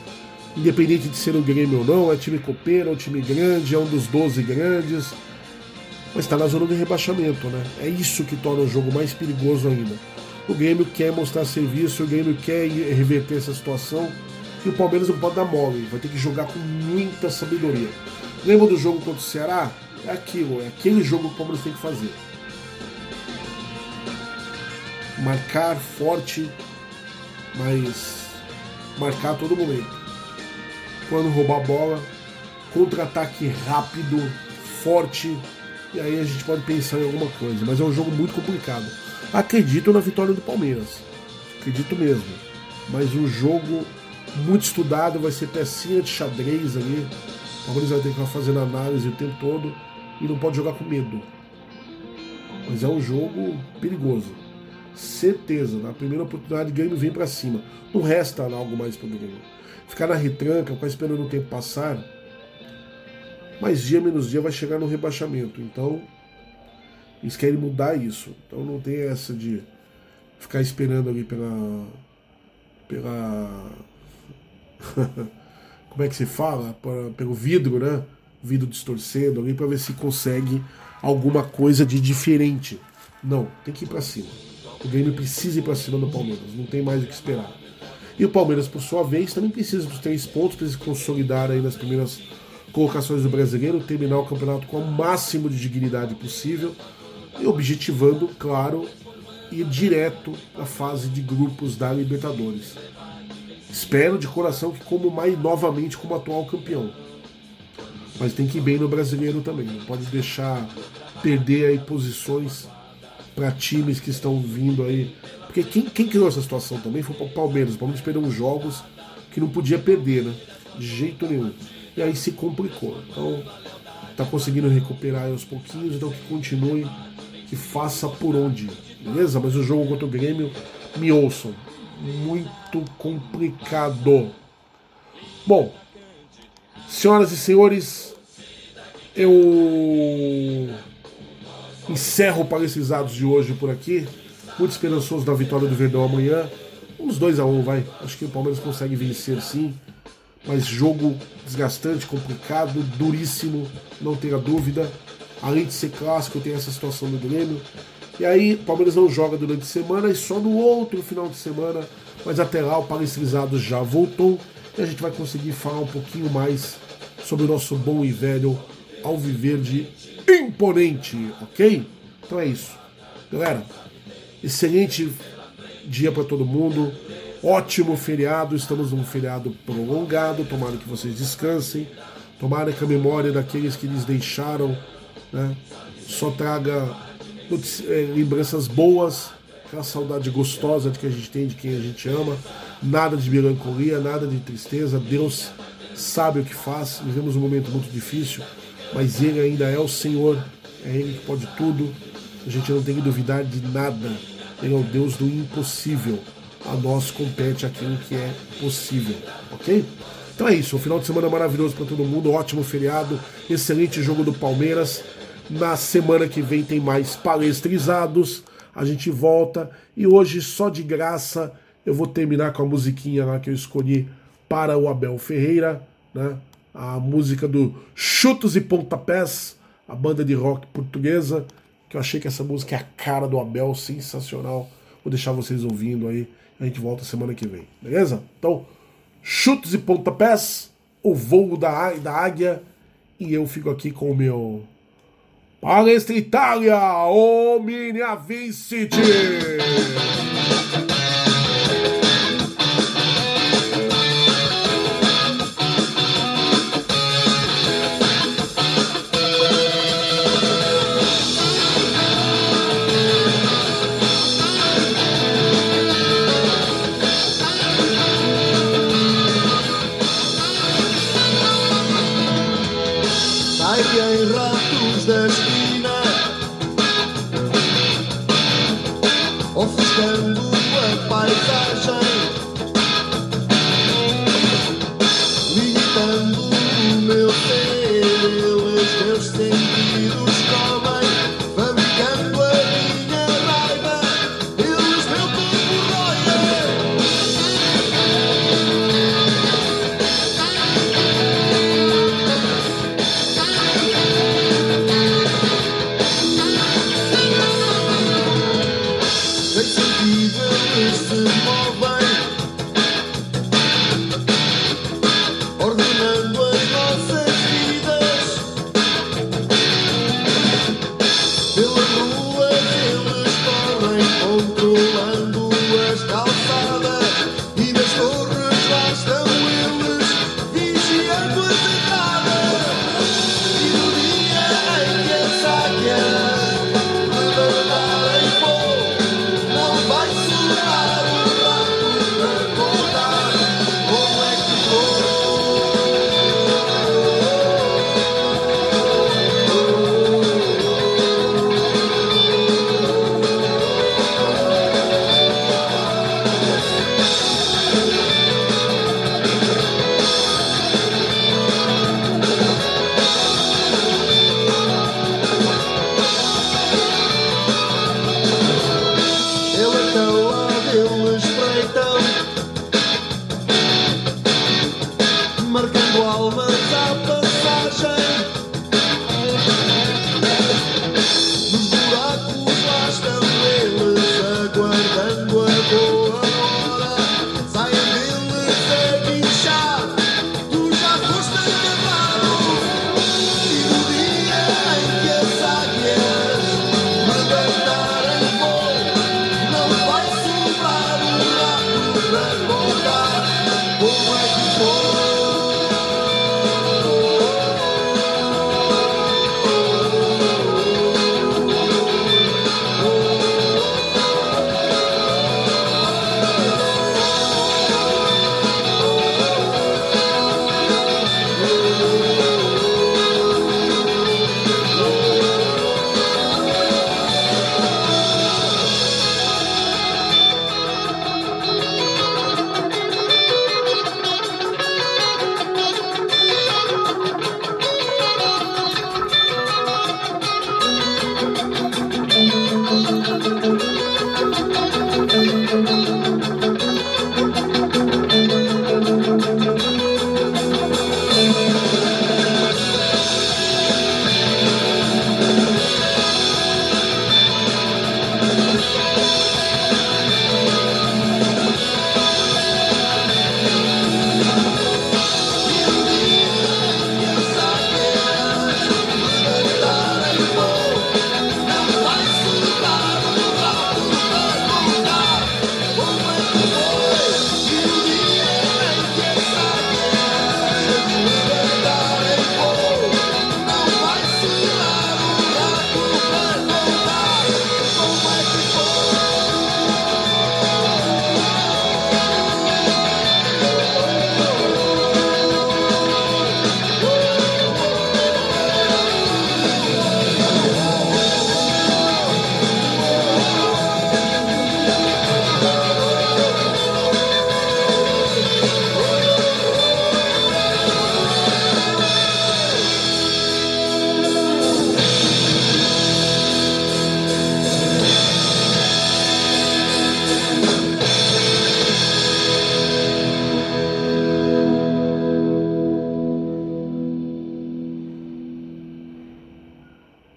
Speaker 2: independente de ser um Grêmio ou não, é time copeiro, é um time grande, é um dos 12 grandes, mas está na zona de rebaixamento, né? É isso que torna o jogo mais perigoso ainda. O Grêmio quer mostrar serviço, o Grêmio quer reverter essa situação e o Palmeiras não pode dar mole, vai ter que jogar com muita sabedoria. Lembra do jogo contra o Ceará? É aquilo, é aquele jogo que o Palmeiras tem que fazer. Marcar forte, mas marcar a todo momento. Quando roubar a bola, contra-ataque rápido, forte, e aí a gente pode pensar em alguma coisa. Mas é um jogo muito complicado. Acredito na vitória do Palmeiras. Acredito mesmo. Mas um jogo muito estudado, vai ser pecinha de xadrez ali. O Palmeiras vai ter que fazendo análise o tempo todo e não pode jogar com medo. Mas é um jogo perigoso. Certeza, na primeira oportunidade o Grêmio vem para cima. Não resta algo mais para o Grêmio. Ficar na retranca, ficar esperando o tempo passar, mais dia menos dia vai chegar no rebaixamento. Então, eles querem mudar isso. Então não tem essa de ficar esperando ali pela. pela. Como é que se fala? pelo vidro, né? vidro distorcendo ali para ver se consegue alguma coisa de diferente. Não, tem que ir para cima. O Grêmio precisa ir para cima do Palmeiras, não tem mais o que esperar. E o Palmeiras, por sua vez, também precisa dos três pontos para se consolidar aí nas primeiras colocações do brasileiro, terminar o campeonato com o máximo de dignidade possível e objetivando, claro, ir direto à fase de grupos da Libertadores. Espero de coração que como mais novamente como atual campeão mas tem que ir bem no brasileiro também. Não pode deixar perder aí posições para times que estão vindo aí. Porque quem, quem criou essa situação também foi o Palmeiras. O Palmeiras perdeu jogos que não podia perder, né? De jeito nenhum. E aí se complicou. Então tá conseguindo recuperar aos pouquinhos, então que continue, que faça por onde. Beleza? Mas o jogo contra o Grêmio, me ouçam. Muito complicado. Bom, senhoras e senhores, eu encerro o Palestrizados de hoje por aqui. Muito esperançoso da vitória do Verdão amanhã. Uns 2 a 1 um, vai. Acho que o Palmeiras consegue vencer sim. Mas jogo desgastante, complicado, duríssimo, não tenha dúvida. Além de ser clássico, tem essa situação do Grêmio. E aí, o Palmeiras não joga durante a semana e só no outro final de semana. Mas até lá, o Palestrizados já voltou. E a gente vai conseguir falar um pouquinho mais sobre o nosso bom e velho Alviverde imponente, ok? Então é isso. Galera, excelente dia para todo mundo. Ótimo feriado. Estamos num feriado prolongado. Tomara que vocês descansem. Tomara que a memória daqueles que lhes deixaram né, só traga é, lembranças boas, aquela saudade gostosa de que a gente tem de quem a gente ama. Nada de melancolia, nada de tristeza. Deus sabe o que faz. Vivemos um momento muito difícil mas Ele ainda é o Senhor, é Ele que pode tudo, a gente não tem que duvidar de nada, Ele é o Deus do impossível, a nós compete aquilo que é possível, ok? Então é isso, um final de semana maravilhoso para todo mundo, ótimo feriado, excelente jogo do Palmeiras. Na semana que vem tem mais palestrizados, a gente volta e hoje só de graça eu vou terminar com a musiquinha lá que eu escolhi para o Abel Ferreira, né? A música do Chutos e Pontapés, a banda de rock portuguesa, que eu achei que essa música é a cara do Abel, sensacional. Vou deixar vocês ouvindo aí, a gente volta semana que vem, beleza? Então, Chutos e Pontapés, o voo da, da águia, e eu fico aqui com o meu Palestra Itália, Omnia Vincit.
Speaker 1: Sai